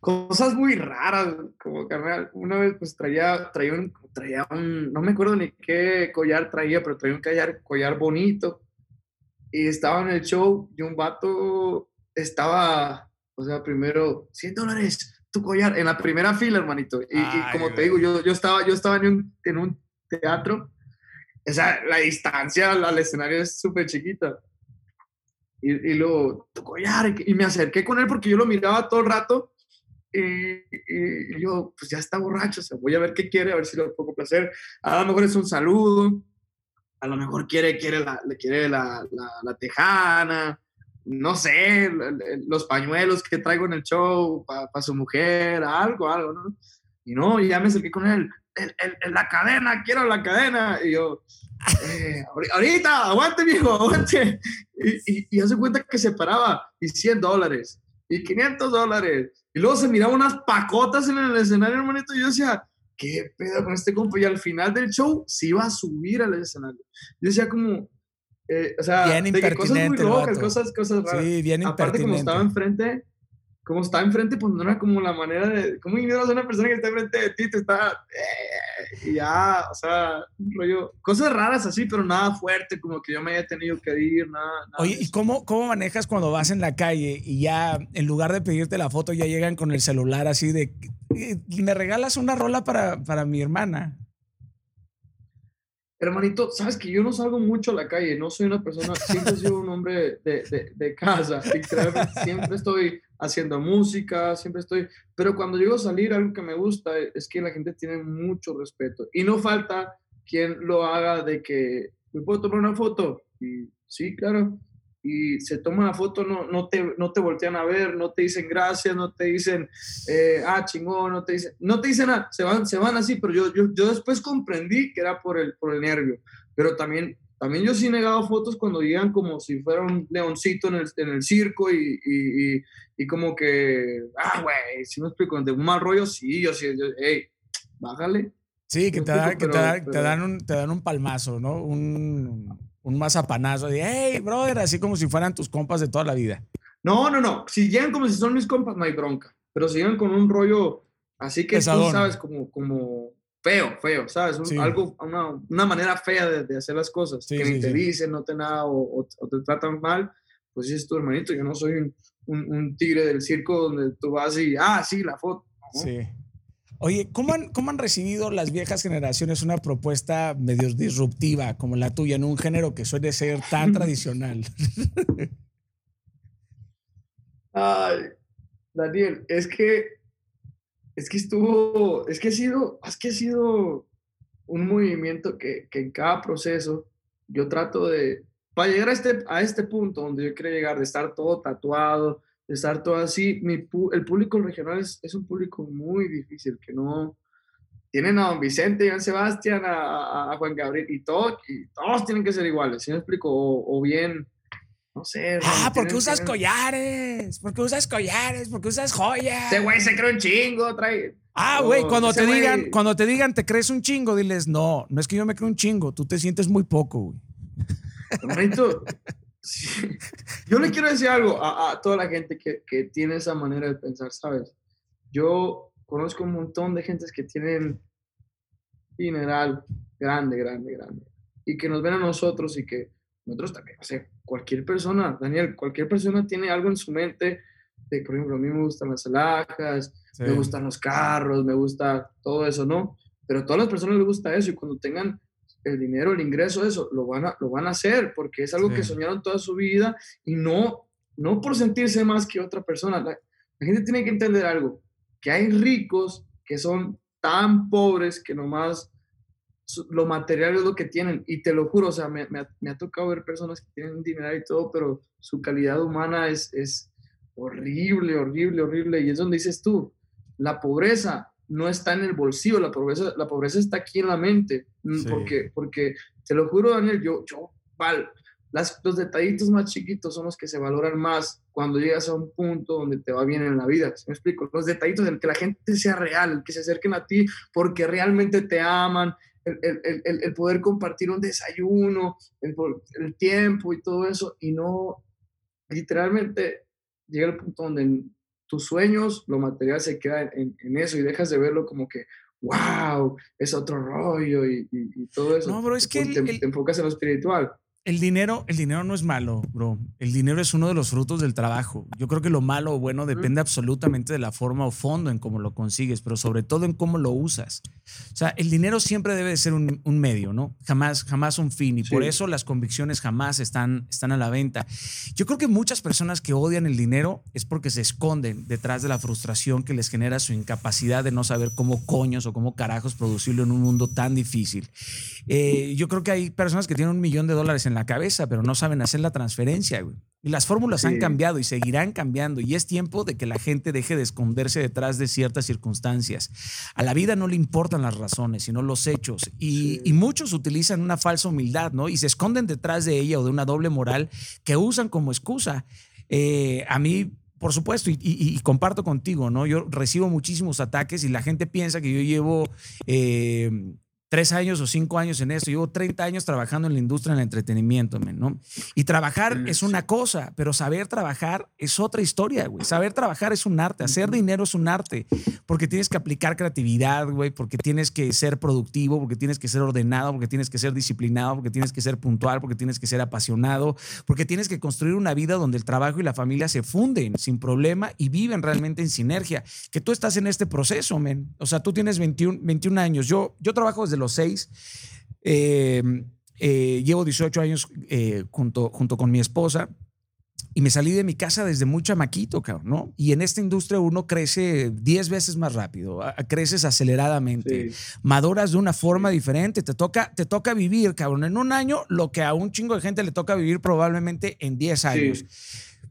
cosas muy raras, como carnal. Una vez pues traía, traía un, traía un, no me acuerdo ni qué collar traía, pero traía un collar, collar bonito. Y estaba en el show y un vato estaba, o sea, primero 100 dólares, tu collar en la primera fila, hermanito. Y, como te digo, yo, yo, estaba, yo estaba en un, en un teatro, o sea, la distancia al, escenario es súper chiquita. Y, y, luego, tu collar, y me acerqué con él porque yo lo miraba todo el rato. Y, yo, pues ya está borracho, o sea, voy a ver qué quiere, a ver si le puedo placer. A lo mejor es un saludo, a lo mejor quiere, quiere, la, quiere la, la, la tejana, no sé, los pañuelos que traigo en el show para su mujer, algo, algo, ¿no? Y no, ya me acerqué con él, el, la cadena, quiero la cadena. Y yo, eh, ahorita, aguante, viejo, aguante. Y, y, y hace cuenta que se paraba, y 100 dólares, y 500 dólares. Y luego se miraba unas pacotas en el escenario, hermanito, y yo decía, ¿qué pedo con este compa? Y al final del show se iba a subir al escenario. Yo decía como, eh, o sea, bien de que cosas muy locas, cosas, cosas raras. Sí, bien Aparte, como estaba enfrente, como estaba enfrente, pues no era como la manera de. ¿Cómo ignoras a una persona que está enfrente de ti? Te está. Eh, y ya, o sea, rollo. Cosas raras así, pero nada fuerte, como que yo me haya tenido que ir, nada. Oye, ¿y cómo, cómo manejas cuando vas en la calle y ya, en lugar de pedirte la foto, ya llegan con el celular así de. Me regalas una rola para, para mi hermana? Hermanito, sabes que yo no salgo mucho a la calle, no soy una persona, siempre he sido un hombre de, de, de casa, siempre estoy haciendo música, siempre estoy, pero cuando llego a salir, algo que me gusta es que la gente tiene mucho respeto y no falta quien lo haga de que, ¿me puedo tomar una foto? Y sí, claro, y se toma la foto, no, no, te, no te voltean a ver, no te dicen gracias, no te dicen, eh, ah, chingón, no te dicen, no te dicen nada, se van, se van así, pero yo, yo, yo después comprendí que era por el, por el nervio, pero también, también yo sí he negado fotos cuando llegan como si fuera un leoncito en el, en el circo y, y, y, como que, ah, güey, si me explico, de un mal rollo, sí, yo sí, hey, bájale. Sí, que te, da, que te, te, dan un, te dan un palmazo, ¿no? Un un mazapanazo de, hey, brother, así como si fueran tus compas de toda la vida. No, no, no. Si llegan como si son mis compas, no hay bronca. Pero si llegan con un rollo así que tú sabes, como, como feo, feo, ¿sabes? Algo, una, una, manera fea de, hacer las cosas. que ni te dicen, no te nada o, te tratan mal. Pues sí, es tu hermanito. Yo no soy un, un, tigre del circo donde tú vas y, ah, sí, la foto. Sí. Oye, ¿cómo han, ¿cómo han recibido las viejas generaciones una propuesta medio disruptiva como la tuya en un género que suele ser tan tradicional? Ay, Daniel, es que es que estuvo, es que ha sido, es que ha sido un movimiento que, que en cada proceso yo trato de, para llegar a este, a este punto donde yo quiero llegar, de estar todo tatuado, estar todo así. Mi, el público regional es, es, un público muy difícil, que no... Tienen a don Vicente, a Juan Sebastián, a, a, Juan Gabriel, y, todo, y todos tienen que ser iguales, ¿sí me explico? O, bien, no sé. Ah, porque usas collares, porque usas collares, porque usas joyas. Este güey se cree un chingo, trae... Ah, güey, cuando te digan, cuando te digan te crees un chingo, diles, no, no es que yo me creo un chingo, tú te sientes muy poco, güey. Yo le quiero decir algo a, toda la gente que, que, tiene esa manera de pensar, ¿sabes? Yo conozco un montón de gentes que tienen dineral grande, grande, grande. Y que nos ven a nosotros y que nosotros también, o sea, cualquier persona, Daniel, cualquier persona tiene algo en su mente de, por ejemplo, a mí me gustan las alhajas, me gustan los carros, me gusta todo eso, ¿no? Pero a todas las personas les gusta eso y cuando tengan el dinero, el ingreso, eso, lo van a, lo van a hacer porque es algo que soñaron toda su vida y no, no por sentirse más que otra persona. La, gente tiene que entender algo, que hay ricos que son tan pobres que nomás lo material es lo que tienen. Y te lo juro, o sea, me, me, ha, tocado ver personas que tienen dinero y todo, pero su calidad humana es, es horrible, horrible, horrible. Y es donde dices tú, la pobreza no está en el bolsillo, la pobreza, la pobreza está aquí en la mente. Mm, porque, porque, te lo juro, Daniel, yo, yo, val, las, los detallitos más chiquitos son los que se valoran más cuando llegas a un punto donde te va bien en la vida. me explico? Los detallitos, el que la gente sea real, el que se acerquen a ti porque realmente te aman, el, el, el, el poder compartir un desayuno, el, tiempo y todo eso, y no, literalmente llega el punto donde tus sueños, lo material se queda en, en, eso y dejas de verlo como que, wow, es otro rollo y, y, todo eso. No, pero es que... Te, enfocas en lo espiritual. El dinero, el dinero no es malo, bro. El dinero es uno de los frutos del trabajo. Yo creo que lo malo o bueno depende absolutamente de la forma o fondo en cómo lo consigues, pero sobre todo en cómo lo usas. O sea, el dinero siempre debe de ser un, medio, ¿no? Jamás, jamás un fin. Y por eso las convicciones jamás están, están a la venta. Yo creo que muchas personas que odian el dinero es porque se esconden detrás de la frustración que les genera su incapacidad de no saber cómo coños o cómo carajos producirlo en un mundo tan difícil. Eh, yo creo que hay personas que tienen un millón de dólares en la cabeza, pero no saben hacer la transferencia, Y las fórmulas han cambiado y seguirán cambiando. Y es tiempo de que la gente deje de esconderse detrás de ciertas circunstancias. A la vida no le importan las razones, sino los hechos. Y, muchos utilizan una falsa humildad, ¿no? Y se esconden detrás de ella o de una doble moral que usan como excusa. Eh, a mí por supuesto, y, comparto contigo, ¿no? Yo recibo muchísimos ataques y la gente piensa que yo llevo eh, tres años o cinco años en esto, llevo 30 años trabajando en la industria del entretenimiento, ¿no? Y trabajar es una cosa, pero saber trabajar es otra historia, güey. Saber trabajar es un arte, hacer dinero es un arte, porque tienes que aplicar creatividad, güey, porque tienes que ser productivo, porque tienes que ser ordenado, porque tienes que ser disciplinado, porque tienes que ser puntual, porque tienes que ser apasionado, porque tienes que construir una vida donde el trabajo y la familia se funden sin problema y viven realmente en sinergia. Que tú estás en este proceso, men. O sea, tú tienes 21, 21 años. Yo, yo trabajo desde los seis. Eh, eh, llevo 18 años eh, junto, junto con mi esposa y me salí de mi casa desde muy chamaquito, cabrón, ¿no? Y en esta industria uno crece 10 veces más rápido, creces aceleradamente, maduras de una forma diferente, te toca, te toca vivir, cabrón, en un año lo que a un chingo de gente le toca vivir probablemente en 10 años.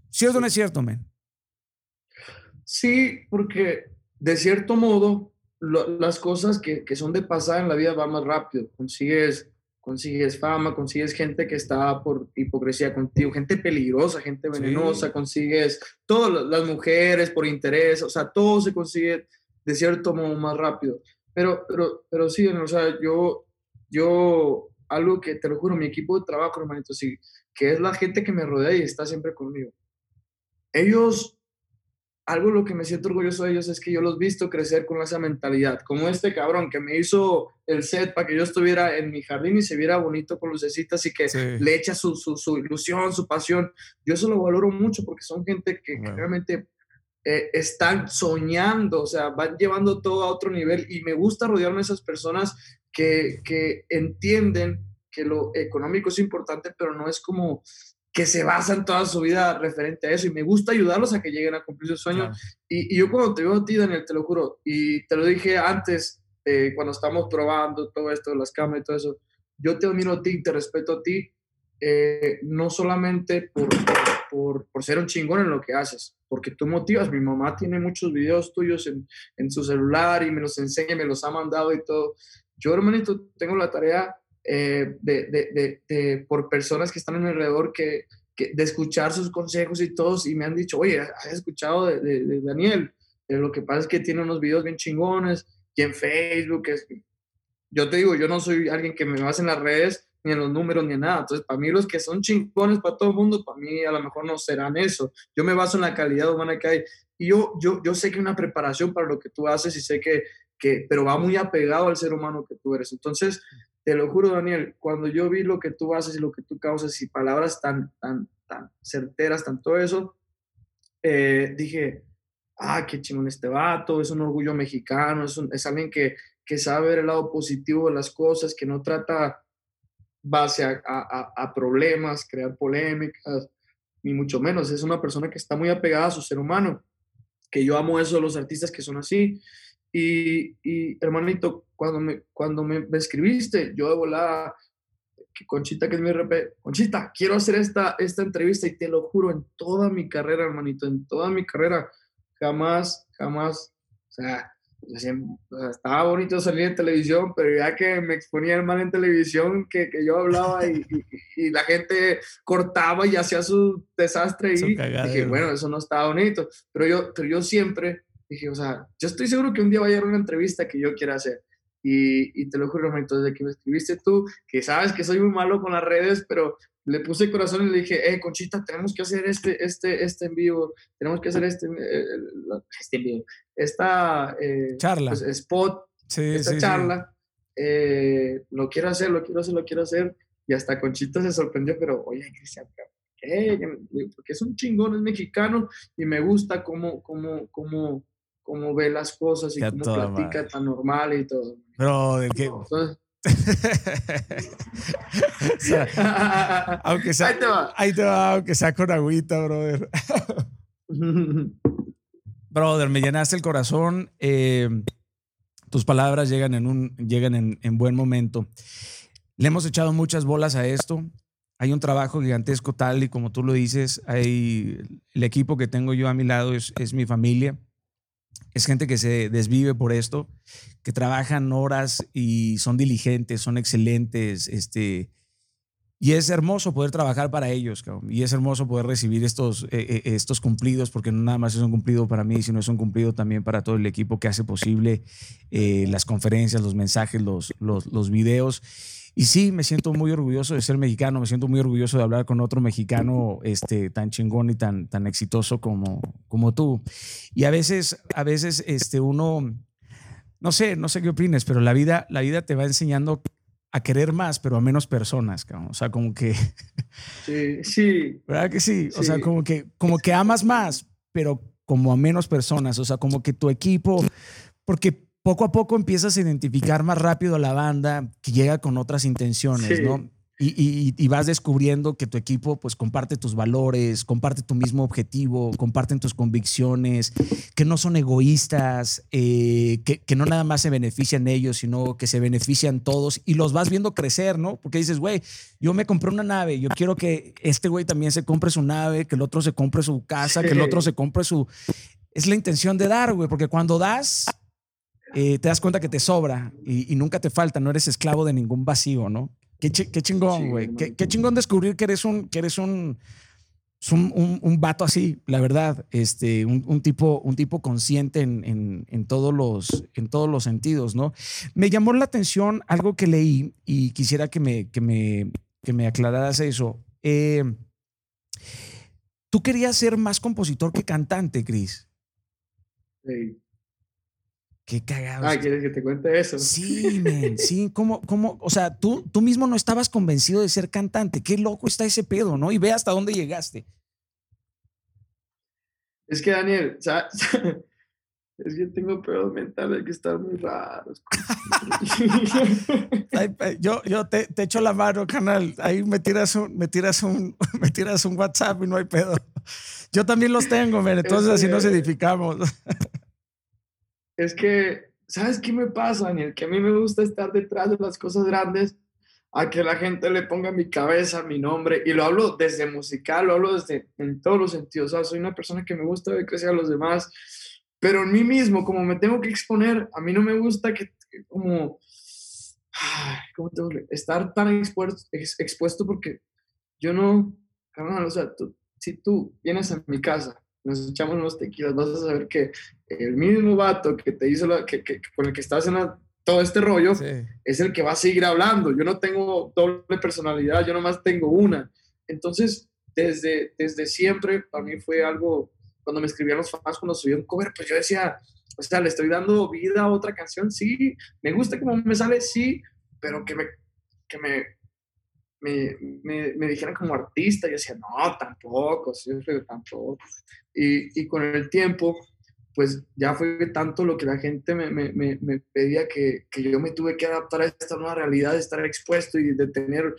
¿Cierto o no es cierto, men? Sí, porque de cierto modo las cosas que, que, son de pasada en la vida van más rápido. Consigues, consigues fama, consigues gente que está por hipocresía contigo, gente peligrosa, gente venenosa, consigues todas las mujeres por interés, o sea, todo se consigue de cierto modo más rápido. Pero, pero, pero sí, o sea, yo, yo, algo que te lo juro, mi equipo de trabajo, hermanito, sí, que es la gente que me rodea y está siempre conmigo. Ellos algo lo que me siento orgulloso de ellos es que yo los he visto crecer con esa mentalidad, como este cabrón que me hizo el set para que yo estuviera en mi jardín y se viera bonito con lucecitas y que le echa su, su, ilusión, su pasión. Yo eso lo valoro mucho porque son gente que, realmente eh, están soñando, o sea, van llevando todo a otro nivel y me gusta rodearme de esas personas que, que entienden que lo económico es importante, pero no es como que se basan toda su vida referente a eso y me gusta ayudarlos a que lleguen a cumplir sus sueños. Y, yo cuando te veo a ti, Daniel, te lo juro, y te lo dije antes, eh, cuando estamos probando todo esto, las cámaras y todo eso, yo te admiro a ti, te respeto a ti, eh, no solamente por, por, por, ser un chingón en lo que haces, porque tú motivas. Mi mamá tiene muchos videos tuyos en, en su celular y me los enseña, me los ha mandado y todo. Yo, hermanito, tengo la tarea eh, de, de, de, por personas que están a mi alrededor que, que, de escuchar sus consejos y todos y me han dicho, oye, ¿has escuchado de, Daniel? Lo que pasa es que tiene unos videos bien chingones y en Facebook es... Yo te digo, yo no soy alguien que me base en las redes ni en los números ni en nada. Entonces, para mí los que son chingones para todo el mundo, para mí a lo mejor no serán eso. Yo me baso en la calidad humana que hay. Y yo, yo, yo sé que una preparación para lo que tú haces y sé que, que, pero va muy apegado al ser humano que tú eres. Entonces, te lo juro, Daniel, cuando yo vi lo que tú haces y lo que tú causas y palabras tan, tan, tan certeras, tan todo eso, eh, dije, ah, qué chingón este vato, es un orgullo mexicano, es, es alguien que, que, sabe ver el lado positivo de las cosas, que no trata base a, a, a, problemas, crear polémicas, ni mucho menos. Es una persona que está muy apegada a su ser humano, que yo amo eso de los artistas que son así. Y, y hermanito, cuando me, cuando me, escribiste, yo de volada, Conchita, que es mi RP, Conchita, quiero hacer esta, esta entrevista y te lo juro, en toda mi carrera, hermanito, en toda mi carrera, jamás, jamás, o sea, estaba bonito salir en televisión, pero ya que me exponía mal en televisión, que, que yo hablaba y, y, la gente cortaba y hacía su desastre y dije, bueno, eso no estaba bonito, pero yo, pero yo siempre dije, o sea, yo estoy seguro que un día va a llegar una entrevista que yo quiera hacer. Y, y te lo juro, entonces desde que me escribiste tú, que sabes que soy muy malo con las redes, pero le puse corazón y le dije, eh, Conchita, tenemos que hacer este, este, este en vivo, tenemos que hacer este, eh, este en vivo, esta eh, charla, pues, spot, esta charla, eh, lo quiero hacer, lo quiero hacer, lo quiero hacer. Y hasta Conchita se sorprendió, pero oye, Cristian, ¿qué? Porque es un chingón, es mexicano y me gusta cómo, cómo, cómo, cómo ve las cosas y cómo platica tan normal y todo. Bro, ¿de qué? aunque sea, ahí te va. Ahí te va, aunque sea con agüita, brother. brother, me llenaste el corazón. Eh, tus palabras llegan en un llegan en, en, buen momento. Le hemos echado muchas bolas a esto. Hay un trabajo gigantesco tal y como tú lo dices. Hay el equipo que tengo yo a mi lado es, es mi familia es gente que se desvive por esto, que trabajan horas y son diligentes, son excelentes, este, y es hermoso poder trabajar para ellos, y es hermoso poder recibir estos, eh, eh, estos cumplidos, porque no nada más es un cumplido para mí, sino es un cumplido también para todo el equipo que hace posible eh, las conferencias, los mensajes, los, los, los videos. Y sí, me siento muy orgulloso de ser mexicano, me siento muy orgulloso de hablar con otro mexicano este, tan chingón y tan, tan exitoso como, como tú. Y a veces, a veces este, uno, no sé, no sé qué opines, pero la vida, la vida te va enseñando a querer más, pero a menos personas, o sea, como que... Sí, sí. ¿Verdad que sí? O sea, como que, como que amas más, pero como a menos personas, o sea, como que tu equipo, porque poco a poco empiezas a identificar más rápido a la banda que llega con otras intenciones, ¿no? Y, vas descubriendo que tu equipo pues comparte tus valores, comparte tu mismo objetivo, comparten tus convicciones, que no son egoístas, eh, que, que, no nada más se benefician ellos, sino que se benefician todos y los vas viendo crecer, ¿no? Porque dices, güey, yo me compré una nave, yo quiero que este güey también se compre su nave, que el otro se compre su casa, que el otro se compre su... Es la intención de dar, güey, porque cuando das, eh, te das cuenta que te sobra y, nunca te falta, no eres esclavo de ningún vacío, ¿no? Qué, chingón, güey. Qué, chingón descubrir que eres un, que eres un, un, un, vato así, la verdad. Este, un, tipo, un tipo consciente en, en, todos los, en todos los sentidos, ¿no? Me llamó la atención algo que leí y quisiera que me, que me, que me aclararas eso. Eh, tú querías ser más compositor que cantante, Cris. Sí. Qué cagado. Ah, ¿quieres que te cuente eso? Sí, men, sí. ¿Cómo, cómo? O sea, tú, tú mismo no estabas convencido de ser cantante. Qué loco está ese pedo, ¿no? Y ve hasta dónde llegaste. Es que, Daniel, ¿sabes? es que tengo pedos mentales que están muy raros. yo yo te, te, echo la mano, canal. Ahí me tiras, un, me, tiras un, me tiras un WhatsApp y no hay pedo. Yo también los tengo, men. Entonces así nos edificamos es que, ¿sabes qué me pasa, Daniel? Que a mí me gusta estar detrás de las cosas grandes, a que la gente le ponga mi cabeza, mi nombre, y lo hablo desde musical, lo hablo desde en todos los sentidos. O sea, soy una persona que me gusta ver crecer a los demás, pero en mí mismo, como me tengo que exponer, a mí no me gusta que, como, ¿cómo tengo que estar tan expuesto, expuesto porque yo no, carnal, o sea, si tú vienes a mi casa nos echamos unos tequilas, vas a saber que el mismo vato que te hizo, la, que, que, con el que estás en todo este rollo, es el que va a seguir hablando. Yo no tengo doble personalidad, yo nomás tengo una. Entonces, desde, desde siempre, para mí fue algo, cuando me escribían los fans, cuando subí un cover, pues yo decía, o sea, le estoy dando vida a otra canción, sí, me gusta como me sale, sí, pero que me, que me me, me, me, dijeran como artista, yo decía, no, tampoco, siempre tampoco. Y, y, con el tiempo, pues ya fue tanto lo que la gente me, me pedía que, que, yo me tuve que adaptar a esta nueva realidad, de estar expuesto y de tener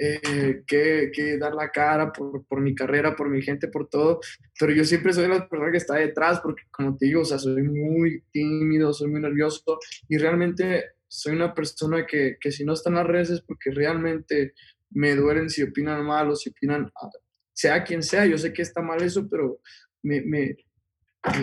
eh, que, que, dar la cara por, por, mi carrera, por mi gente, por todo. Pero yo siempre soy la persona que está detrás, porque como te digo, o sea, soy muy tímido, soy muy nervioso y realmente soy una persona que, que si no está en las redes es porque realmente me duelen si opinan mal o si opinan, sea quien sea, yo sé que está mal eso, pero me, me,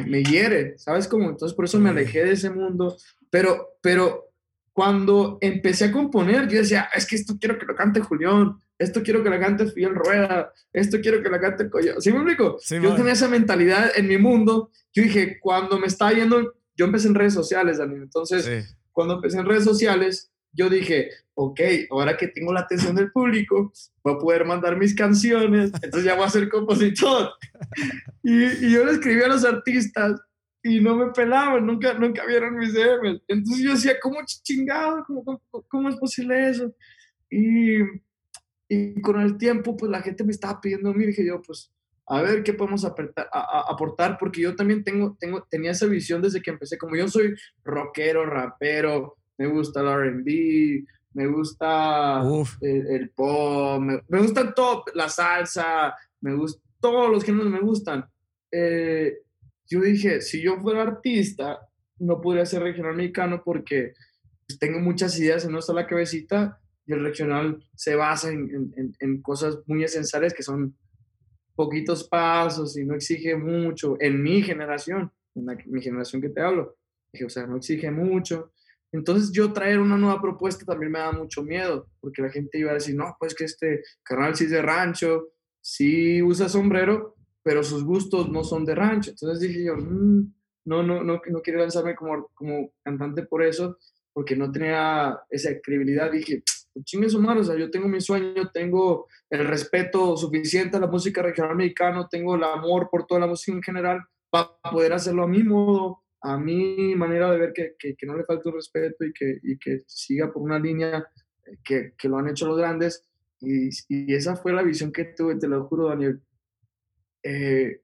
me hiere, ¿sabes cómo? Entonces por eso me alejé de ese mundo, pero, pero cuando empecé a componer, yo decía, es que esto quiero que lo cante Julián, esto quiero que lo cante Fidel Rueda, esto quiero que lo cante Coyo. ¿Sí me explico? yo tenía esa mentalidad en mi mundo. Yo dije, cuando me está yendo, yo empecé en redes sociales, Daniel. Entonces, cuando empecé en redes sociales, yo dije, ok, ahora que tengo la atención del público, voy a poder mandar mis canciones, entonces ya voy a ser compositor. Y, yo le escribí a los artistas y no me pelaban, nunca, nunca vieron mis DMs. Entonces yo decía, ¿cómo chingado? ¿Cómo, cómo, es posible eso? Y Y con el tiempo, pues la gente me estaba pidiendo a mí, dije yo, pues a ver qué podemos aportar, porque yo también tengo, tengo, tenía esa visión desde que empecé, como yo soy rockero, rapero, me gusta el RB, me gusta el, pop, me, me, gusta todo, la salsa, me gusta, todos los géneros me gustan. Eh, yo dije, si yo fuera artista, no podría ser regional mexicano porque pues, tengo muchas ideas en una sola cabecita y el regional se basa en, en, en cosas muy esenciales que son poquitos pasos y no exige mucho en mi generación, en mi generación que te hablo. Dije, o sea, no exige mucho. Entonces yo traer una nueva propuesta también me da mucho miedo, porque la gente iba a decir, no, pues que este canal sí es de rancho, sí usa sombrero, pero sus gustos no son de rancho. Entonces dije yo, mm, no, no, no, no quiero lanzarme como, como cantante por eso, porque no tenía esa credibilidad. Dije, pues chingue su madre, o sea, yo tengo mi sueño, tengo el respeto suficiente a la música regional mexicana, tengo el amor por toda la música en general para poder hacerlo a mi modo, a mi manera de ver que, que, no le falte un respeto y que, y que siga por una línea que, que, lo han hecho los grandes. Y, esa fue la visión que tuve, te lo juro, Daniel. Eh,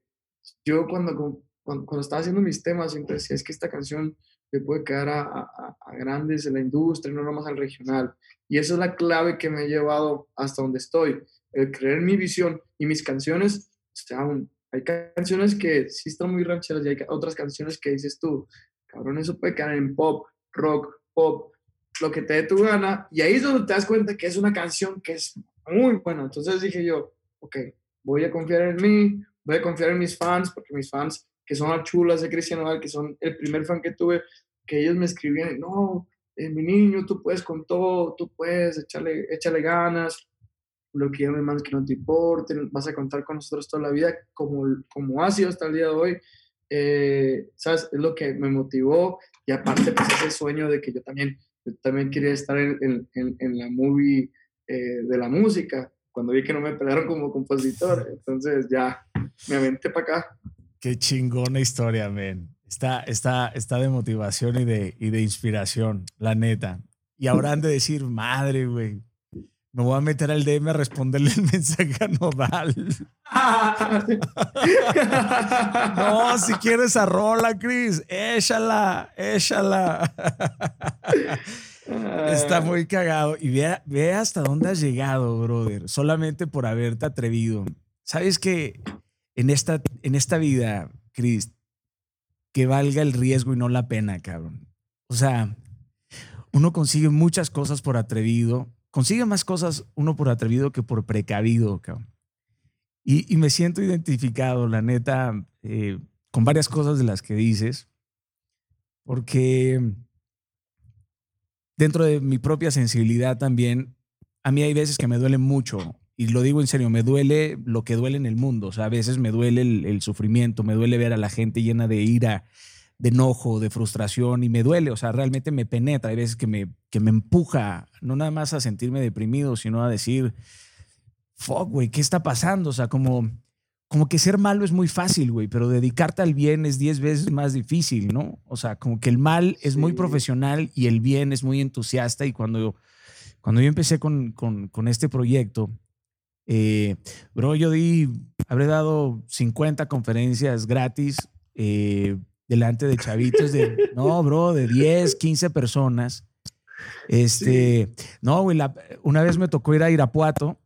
yo cuando, cuando, cuando, estaba haciendo mis temas siempre decía, es que esta canción le puede quedar a, a, grandes en la industria, no nomás al regional. Y esa es la clave que me ha llevado hasta donde estoy, el creer mi visión y mis canciones, o sea, hay canciones que sí están muy rancheras y hay otras canciones que dices tú, cabrón, eso puede quedar en pop, rock, pop, lo que te dé tu gana. Y ahí es donde te das cuenta que es una canción que es muy buena. Entonces dije yo, ok, voy a confiar en mí, voy a confiar en mis fans, porque mis fans, que son las chulas de Cristian Nodal, que son el primer fan que tuve, que ellos me escribían, no, eh, mi niño, tú puedes con todo, tú puedes, échale ganas, lo que yo me mando que no te importe, vas a contar con nosotros toda la vida, como, como ha sido hasta el día de hoy, eh, ¿sabes? Es lo que me motivó y aparte pues ese sueño de que yo también, yo también quería estar en, en, en la movie eh, de la música, cuando vi que no me pelearon como compositor, entonces ya me aventé para acá. Qué chingona historia, men. Está, está, está de motivación y de, y de inspiración, la neta. Y han de decir, madre, güey, me voy a meter al DM a responderle el mensaje a Nodal. no, si quieres a rola, Chris, échala, échala. Está muy cagado. Y ve, ve hasta dónde has llegado, brother, solamente por haberte atrevido. Sabes que en esta, en esta vida, Chris, que valga el riesgo y no la pena, cabrón. O sea, uno consigue muchas cosas por atrevido, consigue más cosas uno por atrevido que por precavido. Y, me siento identificado, la neta, eh, con varias cosas de las que dices, porque dentro de mi propia sensibilidad también, a mí hay veces que me duele mucho y lo digo en serio, me duele lo que duele en el mundo. O sea, a veces me duele el, sufrimiento, me duele ver a la gente llena de ira, de enojo, de frustración y me duele. O sea, realmente me penetra. Hay veces que me, que me empuja, no nada más a sentirme deprimido, sino a decir, fuck, güey, ¿qué está pasando? O sea, como, como que ser malo es muy fácil, güey, pero dedicarte al bien es diez veces más difícil, ¿no? O sea, como que el mal es muy profesional y el bien es muy entusiasta. Y cuando yo, cuando yo empecé con, con, con este proyecto, eh, bro, yo di, habré dado 50 conferencias gratis eh, delante de chavitos de, no, bro, de 10, 15 personas. Este, no, güey, una vez me tocó ir a Irapuato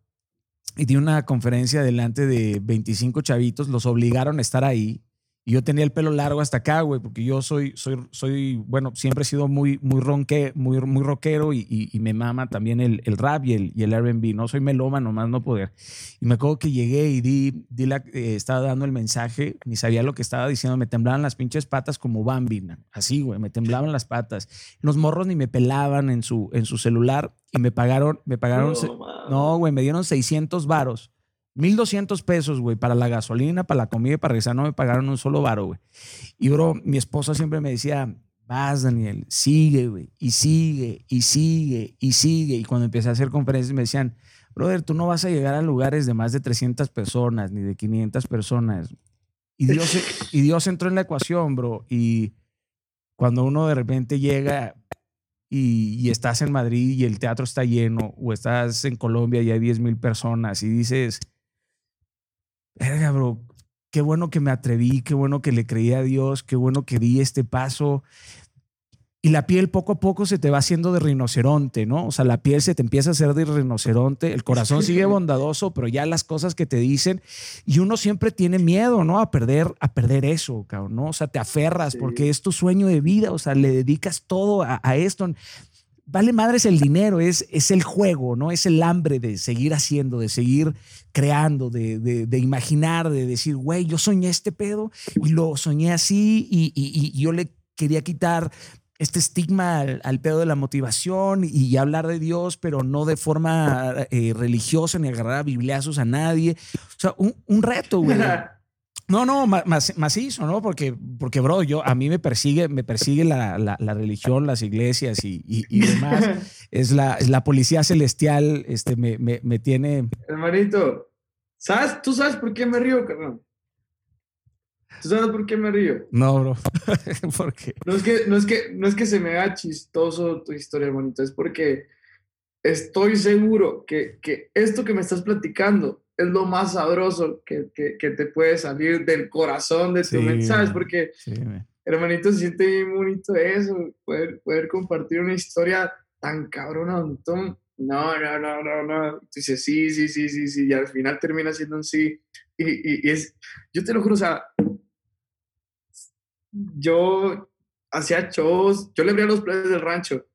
y di una conferencia delante de 25 chavitos, los obligaron a estar ahí y yo tenía el pelo largo hasta acá, güey, porque yo soy, soy, soy, bueno, siempre he sido muy, muy ronque, muy, muy rockero y, y, me mama también el, el rap y el, y el R&B. No soy meloma, nomás no poder. Y me acuerdo que llegué y di, di la, eh, estaba dando el mensaje, ni sabía lo que estaba diciendo, me temblaban las pinches patas como Bambi, así, güey, me temblaban las patas. Los morros ni me pelaban en su, en su celular y me pagaron, me pagaron, no, güey, me dieron 600 varos 1200 pesos, güey, para la gasolina, para la comida y para regresar. No me pagaron un solo varo, güey. Y, bro, mi esposa siempre me decía, vas, Daniel, sigue, güey, y sigue, y sigue, y sigue. Y cuando empecé a hacer conferencias me decían, brother, tú no vas a llegar a lugares de más de 300 personas, ni de 500 personas. Y Dios, y Dios entró en la ecuación, bro. Y cuando uno de repente llega y, estás en Madrid y el teatro está lleno, o estás en Colombia y hay 10 mil personas y dices, verga, bro, qué bueno que me atreví, qué bueno que le creí a Dios, qué bueno que di este paso. Y la piel poco a poco se te va haciendo de rinoceronte, ¿no? O sea, la piel se te empieza a hacer de rinoceronte, el corazón sigue bondadoso, pero ya las cosas que te dicen, y uno siempre tiene miedo, ¿no? A perder, a perder eso, cabrón, ¿no? O sea, te aferras porque es tu sueño de vida, o sea, le dedicas todo a, esto. Vale madre es el dinero, es, es el juego, ¿no? Es el hambre de seguir haciendo, de seguir creando, de, de, imaginar, de decir, güey, yo soñé este pedo y lo soñé así y, y, yo le quería quitar este estigma al, pedo de la motivación y, hablar de Dios, pero no de forma eh, religiosa ni agarrar bibliazos a nadie. O sea, un, reto, güey. No, no, más, macizo, ¿no? Porque, porque, bro, yo, a mí me persigue, me persigue la, la, religión, las iglesias y, y, demás. es, la, es la policía celestial, este, me, me, me tiene... Hermanito, ¿sabes? ¿Tú sabes por qué me río, cabrón? ¿Tú sabes por qué me río? No, bro. ¿Por qué? No es que, no, es que, no es que se me haga chistoso tu historia, hermanito. Es porque estoy seguro que, que esto que me estás platicando es lo más sabroso que, que, que te puede salir del corazón de tu mente, ¿sabes? Porque, hermanito, se siente bien bonito eso, poder, poder compartir una historia tan cabrona no, no, no, no, no. Dice sí, sí, sí, sí, sí, y al final termina siendo un sí. Y, y, y es, yo te lo juro, o sea, yo hacía shows, yo le abría los planes del rancho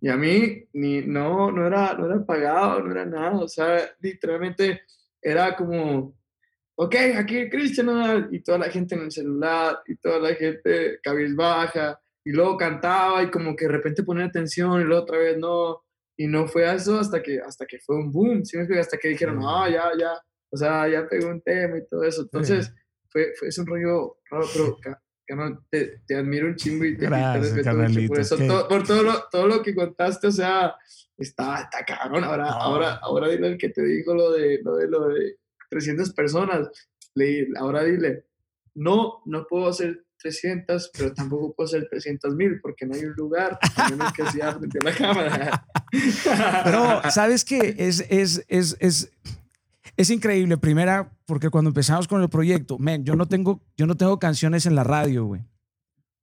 y a mí ni, no, no, era, no era pagado, no era nada, o sea, literalmente era como, ok, aquí Cristian, y toda la gente en el celular, y toda la gente cabizbaja, y luego cantaba y como que de repente ponía atención y luego otra vez no, y no fue eso hasta que, hasta que fue un boom, ¿sí? hasta que dijeron, no, ya, ya, o sea, ya pegó un tema y todo eso, entonces fue, fue es un rollo raro, pero te, te, admiro un chingo y te, respeto mucho por eso, por todo lo, todo lo que contaste, o sea, está, está cabrón. Ahora, ahora, ahora dile al que te dijo lo de, lo de, lo de 300 personas, le, ahora dile, no, no puedo hacer 300, pero tampoco puedo hacer 300 mil porque no hay un lugar, menos que sea frente a la cámara. Pero, ¿sabes qué? Es, es, es, es es increíble, primera, porque cuando empezamos con el proyecto, men, yo no tengo, yo no tengo canciones en la radio, güey.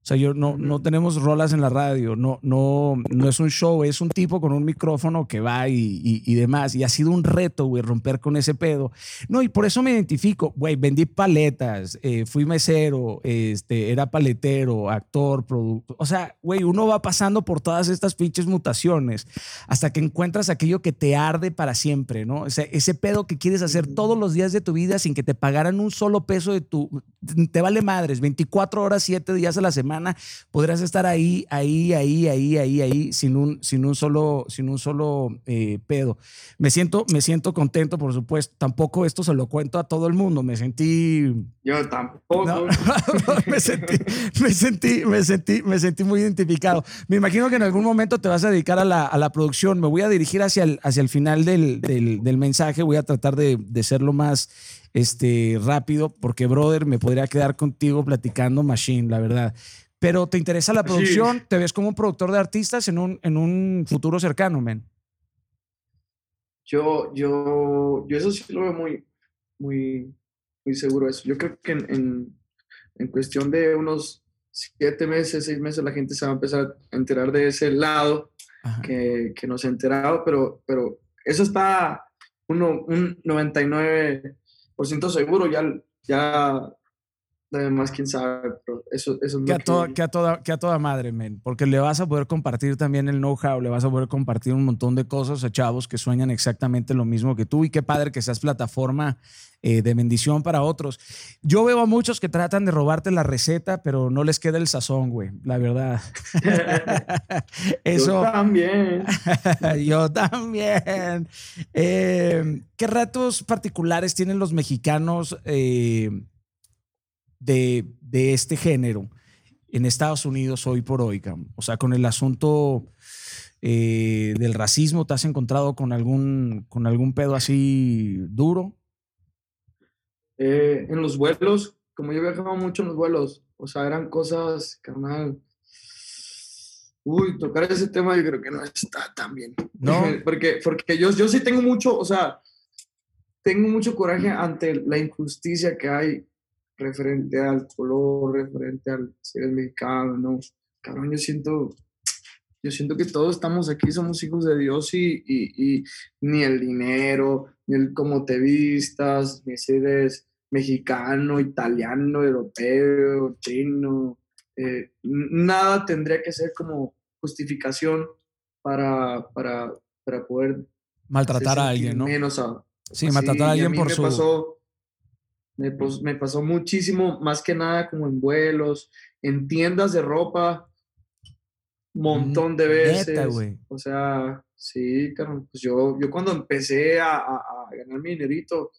O sea, yo no, no tenemos rolas en la radio, no, no, no es un show, es un tipo con un micrófono que va y, y, demás. Y ha sido un reto, güey, romper con ese pedo. No, y por eso me identifico, güey, vendí paletas, eh, fui mesero, este, era paletero, actor, producto. O sea, güey, uno va pasando por todas estas pinches mutaciones hasta que encuentras aquello que te arde para siempre, ¿no? O sea, ese pedo que quieres hacer todos los días de tu vida sin que te pagaran un solo peso de tu... Te vale madres, 24 horas, 7 días a la semana podrás estar ahí, ahí, ahí, ahí, ahí, ahí, sin un, sin un solo, sin un solo eh, pedo. Me siento, me siento contento, por supuesto. Tampoco esto se lo cuento a todo el mundo. Me sentí. Yo tampoco. me, sentí, me, sentí, me, sentí, me sentí muy identificado. Me imagino que en algún momento te vas a dedicar a la, a la producción. Me voy a dirigir hacia el, hacia el final del, del, del mensaje. Voy a tratar de, de ser lo más este, rápido, porque, brother, me podría quedar contigo platicando Machine, la verdad. Pero ¿te interesa la producción? ¿Te ves como un productor de artistas en un, en un futuro cercano, men? Yo, yo, yo eso sí lo veo muy, muy, muy seguro eso. Yo creo que en, en, cuestión de unos siete meses, seis meses, la gente se va a empezar a enterar de ese lado que, que no se ha enterado, pero, pero eso está uno, un 99% seguro. Ya, ya Además, quién sabe, pero eso, eso es que, a toda, que... a toda, que a toda madre, men. Porque le vas a poder compartir también el know-how, le vas a poder compartir un montón de cosas a chavos que sueñan exactamente lo mismo que tú. Y qué padre que seas plataforma eh, de bendición para otros. Yo veo a muchos que tratan de robarte la receta, pero no les queda el sazón, güey, la verdad. eso, yo también. yo también. Eh, ¿Qué retos particulares tienen los mexicanos? Eh, de, de este género en Estados Unidos hoy por hoy? O sea, con el asunto eh, del racismo, ¿te has encontrado con algún, con algún pedo así duro? Eh, en los vuelos, como yo viajaba mucho en los vuelos, o sea, eran cosas, carnal, Uy, tocar ese tema yo creo que no está tan bien. No. porque, porque yo, yo sí tengo mucho, o sea, tengo mucho coraje ante la injusticia que hay referente al color, referente al ser mexicano, ¿no? Cabrón, yo siento, yo siento que todos estamos aquí, somos hijos de Dios y, y, ni el dinero, ni el cómo te vistas, ni si eres mexicano, italiano, europeo, chino, eh, nada tendría que ser como justificación para, para, para poder maltratar a alguien, ¿no? Menos a, sí, maltratar a alguien por me su... Pasó, me, me, pasó muchísimo, más que nada como en vuelos, en tiendas de ropa, montón de veces. o sea, sí, pues yo, yo cuando empecé a, a, ganar mi dinerito,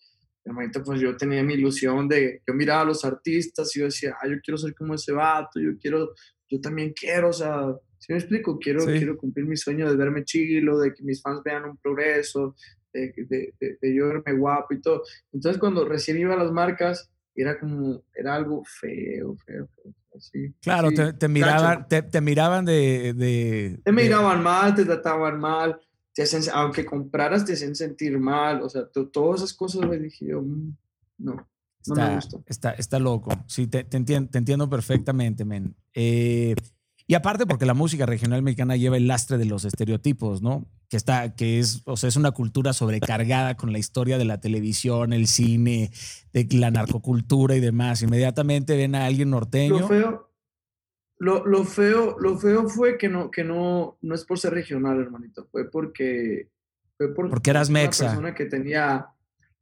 pues yo tenía mi ilusión de, yo miraba a los artistas y yo decía, ah, yo quiero ser como ese vato, yo quiero, yo también quiero, o sea, si me explico? Quiero, quiero cumplir mi sueño de verme chilo, de que mis fans vean un progreso, de, de, de, yo verme guapo y todo. Entonces cuando recién iba a las marcas, era como, era algo feo, feo, feo. Así, claro, te, te, miraban, te, te, miraban de, de... Te miraban mal, te trataban mal, te hacen, aunque compraras te hacen sentir mal, o sea, todas esas cosas me dije yo, mm, no. No está, me gustó. Está, está loco. Sí, te, te, entiendo, te entiendo perfectamente, men. Eh, y aparte porque la música regional mexicana lleva el lastre de los estereotipos, ¿no? Que está, que es, o sea, es una cultura sobrecargada con la historia de la televisión, el cine, de la narcocultura y demás. Inmediatamente ven a alguien norteño. Lo feo, lo, lo feo, lo feo fue que no, que no, no es por ser regional, hermanito. Fue porque, fue por, porque eras mexa. Una persona que tenía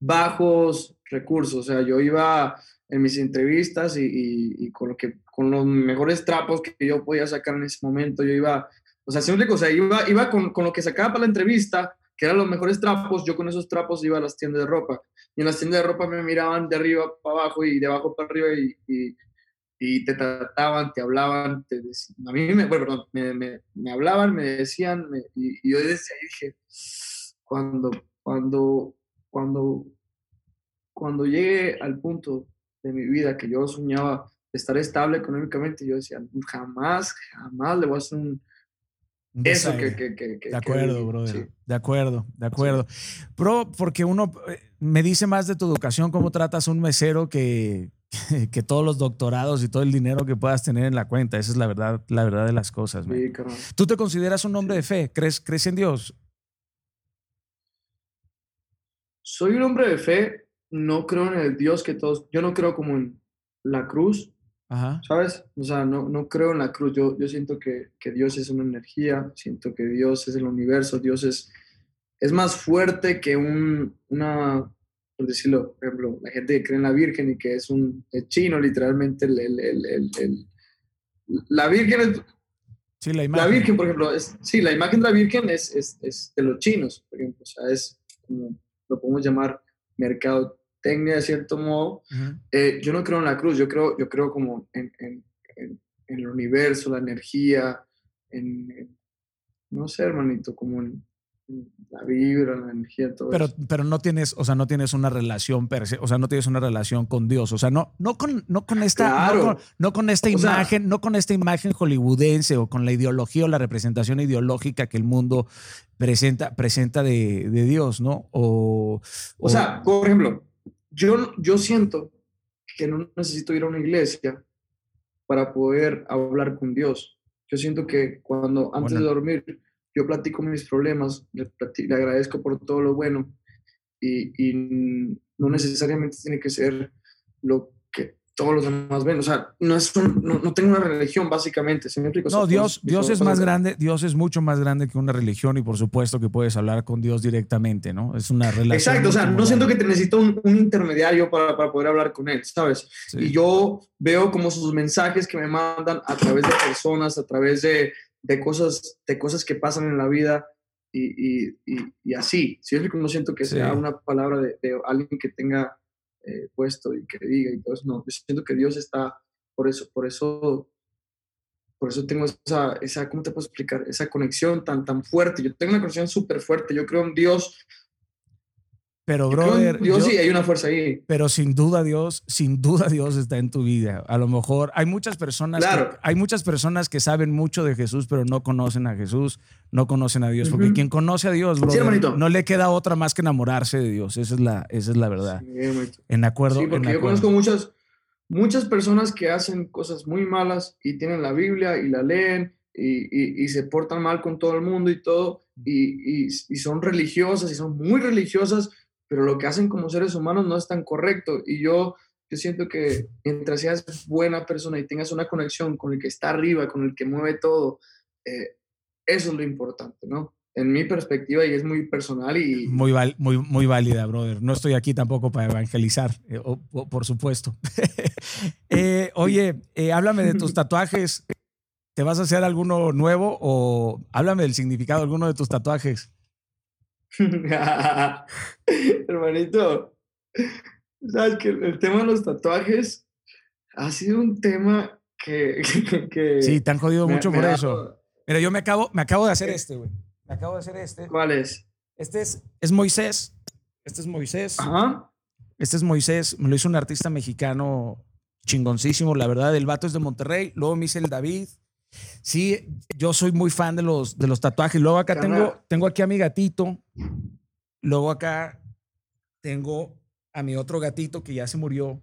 bajos recursos. O sea, yo iba en mis entrevistas y, con, lo que, con los mejores trapos que yo podía sacar en ese momento, yo iba, o sea, siempre, o sea, iba, iba con, con, lo que sacaba para la entrevista, que eran los mejores trapos, yo con esos trapos iba a las tiendas de ropa. Y en las tiendas de ropa me miraban de arriba para abajo y de abajo para arriba y, y, te trataban, te hablaban, a mí me, bueno, me, me, me, hablaban, me decían, y, yo ahí dije, cuando, cuando, cuando, cuando llegue al punto de mi vida que yo soñaba estar estable económicamente, yo decía, jamás, jamás le voy a hacer un... Eso que, que, que, De acuerdo, brother. De acuerdo, de acuerdo. Bro, porque uno eh, me dice más de tu educación, cómo tratas a un mesero que, que todos los doctorados y todo el dinero que puedas tener en la cuenta. Esa es la verdad, la verdad de las cosas. Sí, ¿Tú te consideras un hombre de fe? ¿Crees, ¿Crees en Dios? Soy un hombre de fe, no creo en el Dios que todos, yo no creo como en la cruz, ¿sabes? O sea, no, no creo en la cruz, yo, yo siento que, que, Dios es una energía, siento que Dios es el universo, Dios es, es más fuerte que un, una, por decirlo, por ejemplo, la gente que cree en la Virgen y que es un chino, literalmente, el, el, el, la Virgen es... Sí, la imagen. La Virgen, por ejemplo, es, sí, la imagen de la Virgen es, es, es de los chinos, por ejemplo, o sea, es como, lo podemos llamar mercadotecnia de cierto modo, eh, yo no creo en la cruz, yo creo, yo creo como en, en, en, el universo, la energía, en, no sé, hermanito, como en, la vibra, la energía, todo pero, eso. Pero no tienes, o sea, no tienes una relación per se, o sea, no tienes una relación con Dios, o sea, no, no con, no con esta, no, con, esta imagen, no con esta imagen hollywoodense o con la ideología o la representación ideológica que el mundo presenta, presenta de, de Dios, ¿no? O, o, sea, por ejemplo, yo, yo siento que no necesito ir a una iglesia para poder hablar con Dios. Yo siento que cuando antes de dormir yo platico mis problemas, le, agradezco por todo lo bueno y, no necesariamente tiene que ser lo todos los demás ven. O sea, no, es no, tengo una religión, básicamente. no, Dios, Dios es más grande, Dios es mucho más grande que una religión y por supuesto que puedes hablar con Dios directamente, ¿no? Es una relación. Exacto, o sea, no siento que te necesito un, intermediario para, para, poder hablar con Él, ¿sabes? Y yo veo como sus mensajes que me mandan a través de personas, a través de, de cosas, de cosas que pasan en la vida y, y, y, así. Si es que no siento que sea una palabra de, alguien que tenga eh, puesto y que diga y todo eso. No, yo siento que Dios está, por eso, por eso, por eso tengo esa, esa, ¿cómo te puedo explicar? Esa conexión tan, tan fuerte. Yo tengo una conexión súper fuerte. Yo creo en Dios Pero, brother. Yo, sí, hay una fuerza ahí. Pero sin duda Dios, sin duda Dios está en tu vida. A lo mejor hay muchas personas, que, hay muchas personas que saben mucho de Jesús, pero no conocen a Jesús, no conocen a Dios. Porque quien conoce a Dios, brother, no le queda otra más que enamorarse de Dios. Esa es la, esa es la verdad. en acuerdo. Sí, porque yo conozco muchas, muchas personas que hacen cosas muy malas y tienen la Biblia y la leen y, y, se portan mal con todo el mundo y todo, y, y, son religiosas y son muy religiosas, pero lo que hacen como seres humanos no es tan correcto. Y yo, yo siento que mientras seas buena persona y tengas una conexión con el que está arriba, con el que mueve todo, eh, eso es lo importante, ¿no? En mi perspectiva, y es muy personal y... Muy, muy, muy válida, brother. No estoy aquí tampoco para evangelizar, eh, por supuesto. Eh, oye, háblame de tus tatuajes. ¿Te vas a hacer alguno nuevo o háblame del significado de alguno de tus tatuajes? Hermanito, sabes que el tema de los tatuajes ha sido un tema que. sí, te han jodido mucho por eso. Mira, yo me acabo, me acabo de hacer este, güey. Me acabo de hacer este. ¿Cuál es? Este es, es Moisés. Este es Moisés. Ajá. Este es Moisés. Me lo hizo un artista mexicano chingoncísimo. La verdad, el vato es de Monterrey. Luego me hice el David. Sí, yo soy muy fan de los, de los tatuajes. Luego acá tengo, tengo aquí a mi gatito. Luego acá tengo a mi otro gatito que ya se murió.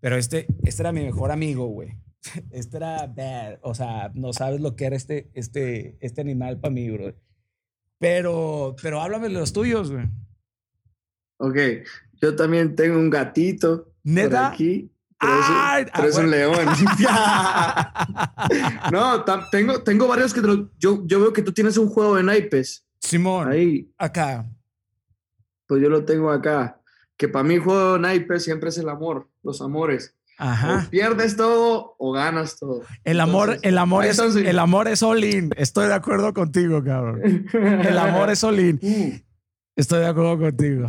Pero este, este era mi mejor amigo, güey. Este era bad. O sea, no sabes lo que era este, este, este animal para mí, bro. Pero, pero háblame de los tuyos, güey. Ok, yo también tengo un gatito. ¿Neta? Por aquí. Pero, es, un león. no, tengo, tengo varios que yo, yo veo que tú tienes un juego de naipes. Simón. Ahí. Acá. Pues yo lo tengo acá. Que para mí juego de naipes siempre es el amor, los amores. Ajá. O pierdes todo o ganas todo. El amor, el amor es, el amor es all in. Estoy de acuerdo contigo, cabrón. El amor es all in. Uh. Estoy de acuerdo contigo.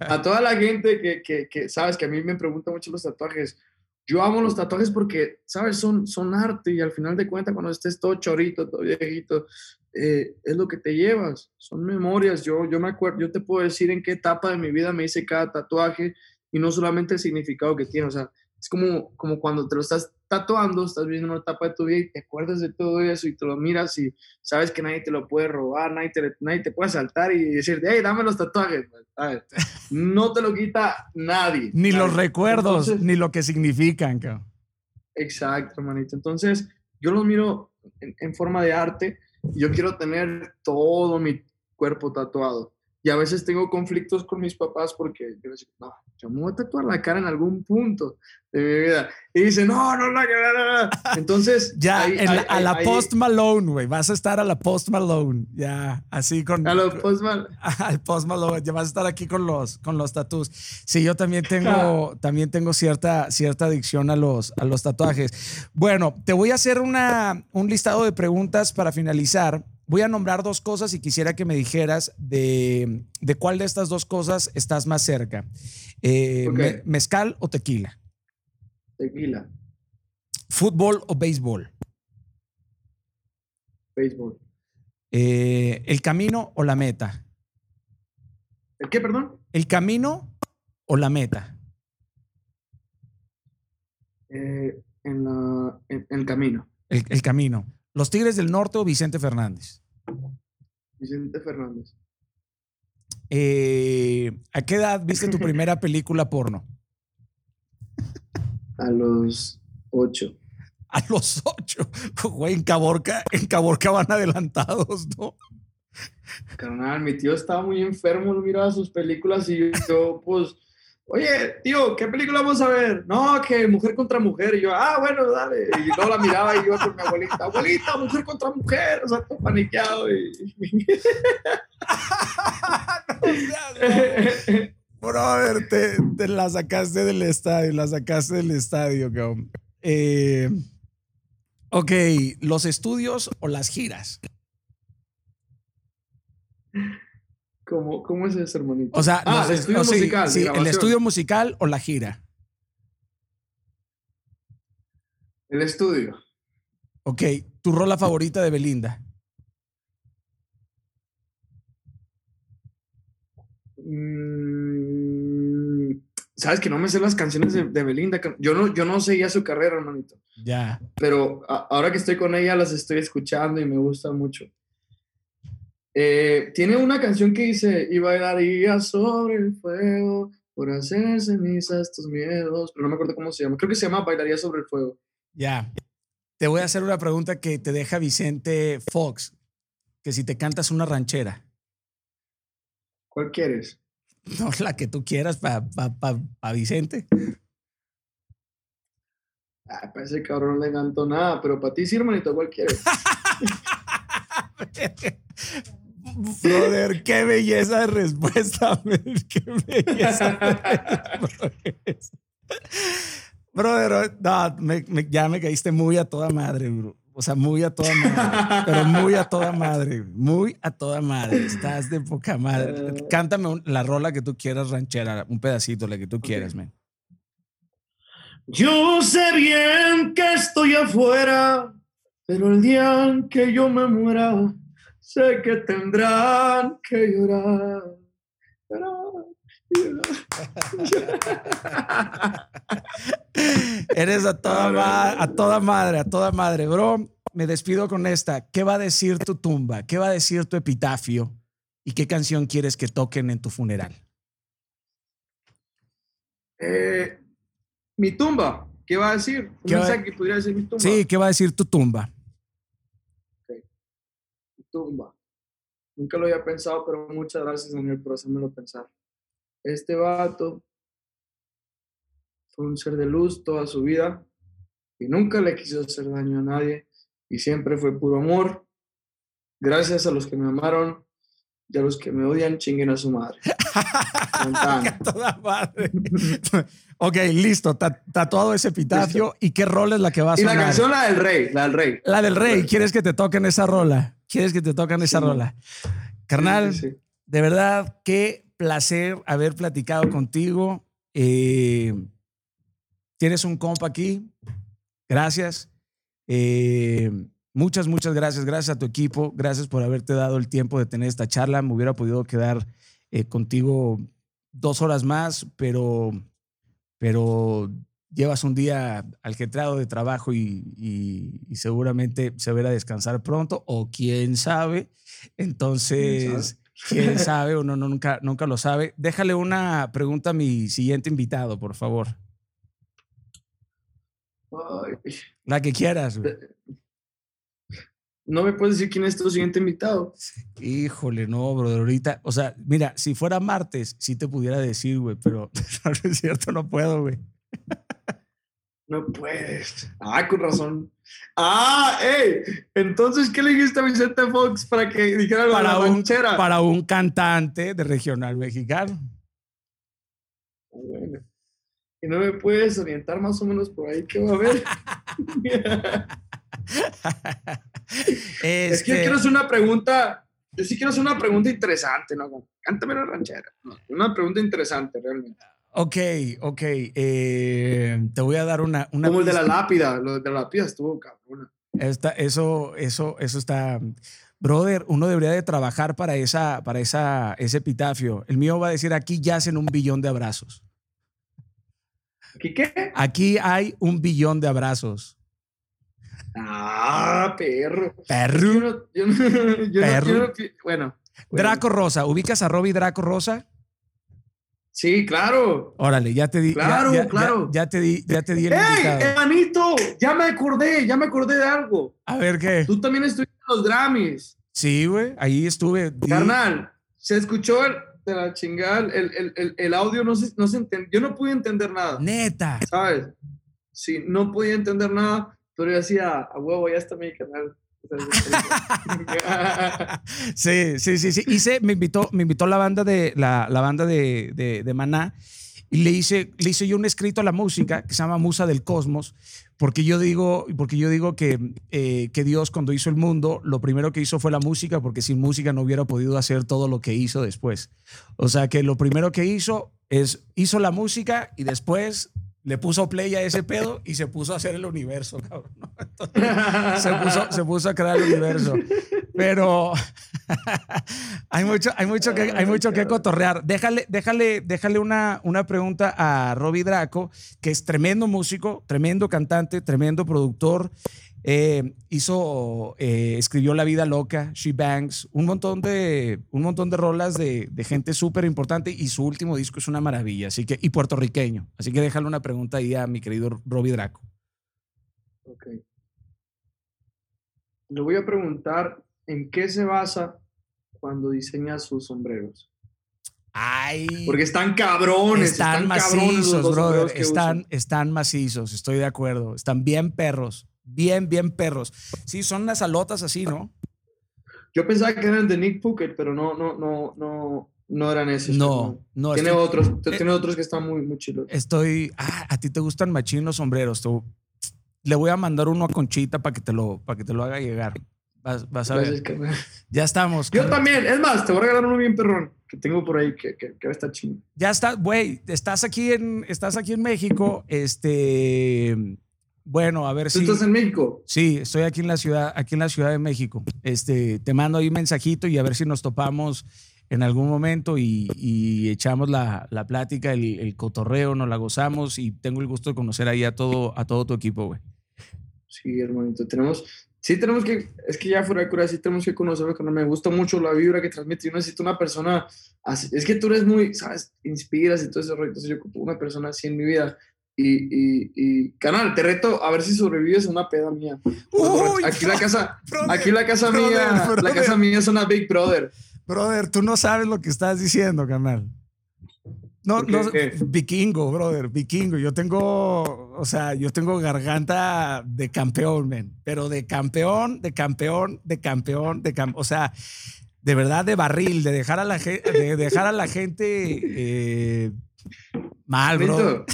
A toda la gente que, que, que, sabes que a mí me preguntan mucho los tatuajes. Yo amo los tatuajes porque, sabes, son, son arte y al final de cuentas cuando estés todo chorito, todo viejito, eh, es lo que te llevas. Son memorias. Yo, yo me acuerdo, yo te puedo decir en qué etapa de mi vida me hice cada tatuaje y no solamente el significado que tiene. O sea, es como, como cuando te lo estás tatuando, estás viendo una etapa de tu vida y te acuerdas de todo eso y te lo miras y sabes que nadie te lo puede robar, nadie te, nadie te puede saltar y decirte, hey, dame los tatuajes. No te lo quita nadie. ni los recuerdos, ni lo que significan. Cabrón. Exacto, hermanito. Entonces, yo los miro en, en forma de arte. Yo quiero tener todo mi cuerpo tatuado. Y a veces tengo conflictos con mis papás porque yo les digo, no, yo me voy a tatuar la cara en algún punto de mi vida. Y dicen, no, no, no, no, Entonces, ya a la Post Malone, güey, vas a estar a la Post Malone, ya, así con. A la Post Malone. Al Post Malone, ya vas a estar aquí con los, con los tatuajes. Sí, yo también tengo, también tengo cierta, cierta adicción a los, a los tatuajes. Bueno, te voy a hacer una, un listado de preguntas para finalizar Voy a nombrar dos cosas y quisiera que me dijeras de, cuál de estas dos cosas estás más cerca. Eh, ¿Mezcal o tequila? Tequila. ¿Fútbol o béisbol? Béisbol. Eh, ¿El camino o la meta? ¿El qué, perdón? ¿El camino o la meta? Eh, en, el camino. el camino. ¿Los Tigres del Norte o Vicente Fernández? Vicente Fernández. Eh, ¿A qué edad viste tu primera película porno? A los ocho. A los ocho. Güey, en Caborca, en Caborca van adelantados, ¿no? Carnal, mi tío estaba muy enfermo, miraba sus películas y yo, pues, oye, tío, ¿qué película vamos a ver? No, que mujer contra mujer. Y yo, ah, bueno, dale. Y luego la miraba y yo con mi abuelita, abuelita, mujer contra mujer. O sea, todo paniqueado. Y... Brother, te, te, la sacaste del estadio, la sacaste del estadio, cabrón. Eh, ok, ¿los estudios o las giras? ¿Cómo, cómo es ese hermanito? O sea, ah, el estudio musical. Sí, el estudio musical o la gira. El estudio. Ok, ¿tu rola favorita de Belinda? Mm, sabes que no me sé las canciones de, de Belinda. Yo no, yo no seguía su carrera, hermanito. Ya. Pero a- ahora que estoy con ella las estoy escuchando y me gusta mucho. Eh, tiene una canción que dice, y bailaría sobre el fuego por hacer cenizas tus miedos, pero no me acuerdo cómo se llama. Creo que se llama Bailaría sobre el fuego. Ya. Te voy a hacer una pregunta que te deja Vicente Fox. Que si te cantas una ranchera. ¿Cuál quieres? No, la que tú quieras para pa, pa- pa Vicente. Ah, para ese cabrón no le cantó nada, pero para ti sí, hermanito, ¿cuál quieres? Brother, qué belleza de respuesta. Qué belleza de respuesta. Brother, no, me- me- ya me caíste muy a toda madre, bro. O sea, muy a toda madre. Pero muy a toda madre. Muy a toda madre. Estás de poca madre. Cántame un- la rola que tú quieras, ranchera. Un pedacito, la que tú quieras, man. Yo sé bien que estoy afuera, pero el día en que yo me muera, sé que tendrán que llorar. llorar, llorar. Eres a toda, ma- a toda madre, a toda madre. Bro, me despido con esta. ¿Qué va a decir tu tumba? ¿Qué va a decir tu epitafio? ¿Y qué canción quieres que toquen en tu funeral? Eh, mi tumba, ¿qué va a decir? ¿Qué va- que pudiera decir mi tumba. Sí, ¿qué va a decir tu tumba? Tumba. Nunca lo había pensado, pero muchas gracias, Daniel, por hacérmelo pensar. Este vato fue un ser de luz toda su vida y nunca le quiso hacer daño a nadie y siempre fue puro amor. Gracias a los que me amaron y a los que me odian, chinguen a su madre. Toda madre. ok, listo. ta- Tatuado ese epitafio. ¿Y qué rol es la que va a Y la sonar? canción, la del rey, la del rey. La del rey. ¿Quieres que te toquen esa rola? ¿Quieres que te toquen esa Sí. rola? Carnal, Sí, sí, sí. de verdad, qué placer haber platicado contigo. Eh, tienes un compa aquí. Gracias. Eh, muchas, muchas gracias. Gracias a tu equipo. Gracias por haberte dado el tiempo de tener esta charla. Me hubiera podido quedar eh, contigo dos horas más, pero, pero llevas un día algetrado de trabajo y, y- y seguramente se verá descansar pronto, o quién sabe. Entonces, quién sabe, uno no- nunca, nunca lo sabe. Déjale una pregunta a mi siguiente invitado, por favor. Ay, La que quieras. güey. no me puedes decir quién es tu siguiente invitado. Híjole, no, brother. Ahorita, o sea, mira, si fuera martes, sí te pudiera decir, güey, pero no es cierto, no puedo, güey. No puedes. Ah, con razón. Ah, ey. Entonces, ¿qué le dijiste a Vicente Fox para que dijera Para la un, ranchera? para un cantante de regional mexicano. Bueno. Y no me puedes orientar más o menos por ahí qué va a haber. Es que yo Este, quiero hacer una pregunta. Yo sí quiero hacer una pregunta interesante, ¿no? Cántame la ranchera. No, una pregunta interesante, realmente. Ok, ok. eh, te voy a dar una. una Como el de la lápida. Lo de la lápida estuvo cabrona. Esta- eso, eso, eso está. Brother, uno debería de trabajar para, esa, para esa, ese epitafio. El mío va a decir: aquí yacen un billón de abrazos. ¿Aquí qué? Aquí hay un billón de abrazos. Ah, perro. Yo Perro. no, yo no- yo Perro. no bueno. bueno. Draco Rosa. ¿Ubicas a Robbie Draco Rosa? Sí, claro. Órale, ya te di. Claro, ya, ya- claro. Ya, te di, ya te di el ¡Ey, hermanito! Ya me acordé, ya me acordé de algo. A ver qué. Tú también estuviste en los Grammys. Sí, güey. Ahí estuve. Carnal, se escuchó el, de la chingada, el, el, el, el audio no se, no se entendió. Yo no pude entender nada, Neta. ¿sabes? Sí, no podía entender nada, pero yo decía, a huevo, ya está mi canal. sí, sí, sí, sí. Hice, me invitó, me invitó la banda de la, la banda de, de, de Maná y le hice, le hice yo un escrito a la música que se llama Musa del Cosmos, porque yo digo, porque yo digo que, eh, que Dios cuando hizo el mundo, lo primero que hizo fue la música, porque sin música no hubiera podido hacer todo lo que hizo después. O sea que lo primero que hizo es hizo la música y después le puso play a ese pedo y se puso a hacer el universo, cabrón. se, puso, se puso a crear el universo. Pero hay mucho, hay mucho que, hay mucho que cotorrear. Déjale, déjale, déjale una, una pregunta a Robbie Draco, que es tremendo músico, tremendo cantante, tremendo productor. Eh, hizo, eh, escribió La Vida Loca, She Bangs, un montón de, un montón de rolas de, de gente súper importante y su último disco es una maravilla, así que, y puertorriqueño. Así que déjale una pregunta ahí a mi querido Robbie Draco. Ok. Le voy a preguntar en qué se basa cuando diseña sus sombreros. Ay. Porque están cabrones. Están, macizos, brother. Están, están macizos, estoy de acuerdo. Están bien perros. Bien, bien perros. Sí, son unas alotas así, ¿no? Yo pensaba que eran de Nick Puckett, pero no, no, no, no, no eran esos. No, no. Tiene otros, eh, tiene otros que están muy, muy chilos. Estoy. Ah, a ti te gustan machín los sombreros. Tú. Le voy a mandar uno a Conchita para que te lo, para que te lo haga llegar. Vas, a ver. Ya estamos. Yo también. Es más, te voy a regalar uno bien perrón que tengo por ahí que, que, que va a estar chido. Ya está, güey. Estás aquí en, estás aquí en México. Este. Bueno, a ver si. ¿Tú estás en México? Sí, estoy aquí en la ciudad, aquí en la Ciudad de México. Este, te mando ahí un mensajito y a ver si nos topamos en algún momento y, echamos la, la plática, el, el, cotorreo, nos la gozamos y tengo el gusto de conocer ahí a todo, a todo tu equipo, güey. Sí, hermanito. Tenemos, sí tenemos que, es que ya fuera de cura, sí tenemos que conocerlo, que no me gusta mucho la vibra que transmite. Yo necesito una persona, así, es que tú eres muy, sabes, inspiras y todo ese rollo. Entonces yo ocupo una persona así en mi vida. Y, y, y, canal, te reto a ver si sobrevives a una peda mía. Uy, aquí la casa, aquí la casa mía, la casa mía es una Big Brother. Brother, tú no sabes lo que estás diciendo, canal. No, no, vikingo, brother, vikingo. Yo tengo, o sea, yo tengo garganta de campeón, men, pero de campeón, de campeón, de campeón, de campeón, o sea, de verdad de barril, de dejar a la, de dejar a la gente eh, mal, bro.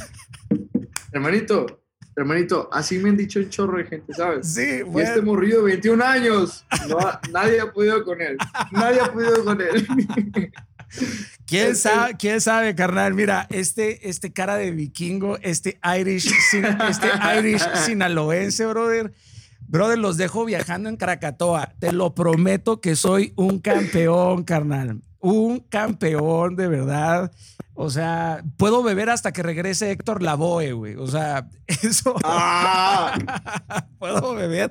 Hermanito, hermanito, así me han dicho un chorro de gente, ¿sabes? Sí, bueno. Y este morrido de 21 años, nadie ha podido con él, nadie ha podido con él. ¿Quién sabe, ¿Quién sabe, carnal? Mira, este, este cara de vikingo, este Irish, este Irish sinaloense, brother. Brother, los dejo viajando en Krakatoa. Te lo prometo que soy un campeón, carnal. Un campeón, de verdad. O sea, puedo beber hasta que regrese Héctor Lavoe, güey. O sea, eso. Ah. puedo beber.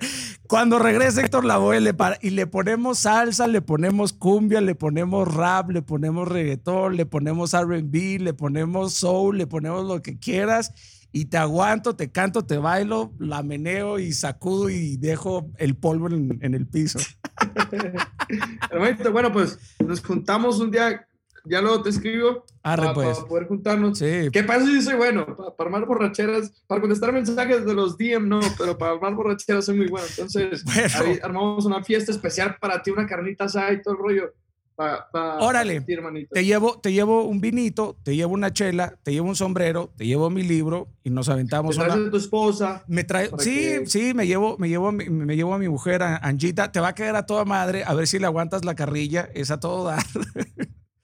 Cuando regrese Héctor Lavoe le y le ponemos salsa, le ponemos cumbia, le ponemos rap, le ponemos reggaetón, le ponemos RB, le ponemos soul, le ponemos lo que quieras. Y te aguanto, te canto, te bailo, la meneo y sacudo y dejo el polvo en, en el piso. bueno, pues nos juntamos un día ya luego te escribo para, pues. poder juntarnos. Sí. ¿Qué pasa si soy bueno? Para, armar borracheras, para contestar mensajes de los DM, no, pero para armar borracheras soy muy bueno. Entonces, ahí armamos una fiesta especial para ti, una carnita asada y todo el rollo. Órale, te llevo, te llevo un vinito, te llevo una chela, te llevo un sombrero, te llevo mi libro y nos aventamos. ¿Te una... tu esposa? Me trae, sí, sí, me llevo, me llevo, me, llevo a mi mujer, a Angita. Te va a quedar a toda madre, a ver si le aguantas la carrilla, es a todo dar.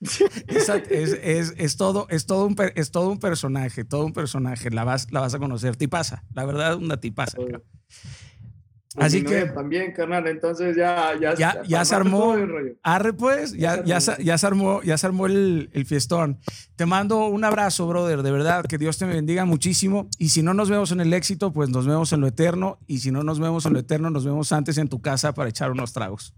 es, es, todo, es, todo un, es todo un personaje, todo un personaje. La vas, la vas a conocer. Tipaza, la verdad, una tipaza. Así que. También, carnal. Entonces ya. Ya, ya, ya se armó. Arre, pues. Ya, ya, ya, se armó, ya se armó el, el, fiestón. Te mando un abrazo, brother. De verdad, que Dios te bendiga muchísimo. Y si no nos vemos en el éxito, pues nos vemos en lo eterno. Y si no nos vemos en lo eterno, nos vemos antes en tu casa para echar unos tragos.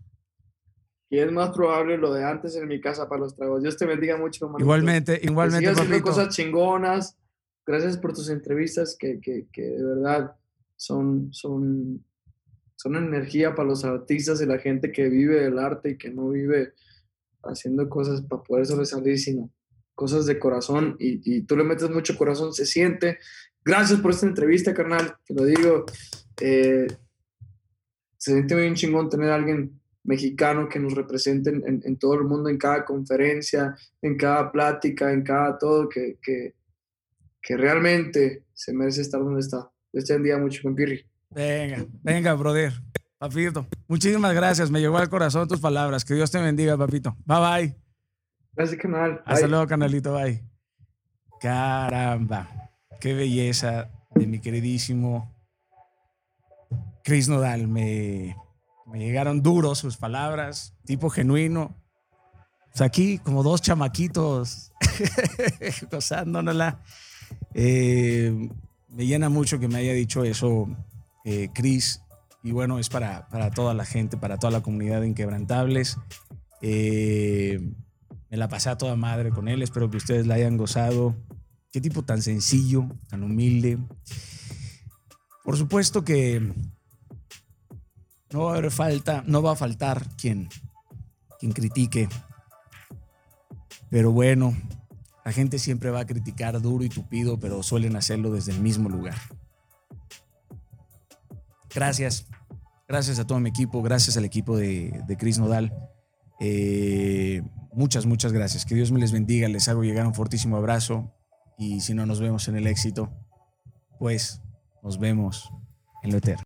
Y es más probable lo de antes en mi casa para los tragos. Dios te bendiga mucho, hermano. Igualmente, igualmente. Sigas haciendo cosas chingonas. Gracias por tus entrevistas que, que, que, de verdad son, son, son energía para los artistas y la gente que vive el arte y que no vive haciendo cosas para poder sobresalir, sino cosas de corazón. Y, tú le metes mucho corazón, se siente. Gracias por esta entrevista, carnal. Te lo digo. Eh, se siente bien chingón tener alguien mexicano que nos representen en, todo el mundo, en cada conferencia, en cada plática, en cada todo, que, que, realmente se merece estar donde está. Dios te bendiga mucho, Pirri. Venga, venga, brother. Papito, muchísimas gracias. Me llegó al corazón tus palabras. Que Dios te bendiga, papito. Bye bye. Gracias, canal. Hasta luego, canalito. Bye. Caramba. qué belleza de mi queridísimo Chris Nodal. Me, me llegaron duros sus palabras, tipo genuino. O sea, aquí como dos chamaquitos gozándonosla. Eh, me llena mucho que me haya dicho eso, eh, Chris. Y bueno, es para, para toda la gente, para toda la comunidad de Inquebrantables. Eh, me la pasé a toda madre con él. Espero que ustedes la hayan gozado. Qué tipo tan sencillo, tan humilde. Por supuesto que no va a haber falta, no va a faltar quien, quien critique. Pero bueno, la gente siempre va a criticar duro y tupido, pero suelen hacerlo desde el mismo lugar. Gracias. Gracias a todo mi equipo, gracias al equipo de, de Chris Nodal. Eh, muchas, muchas gracias. Que Dios me les bendiga. Les hago llegar un fortísimo abrazo. Y si no nos vemos en el éxito, pues nos vemos en lo eterno.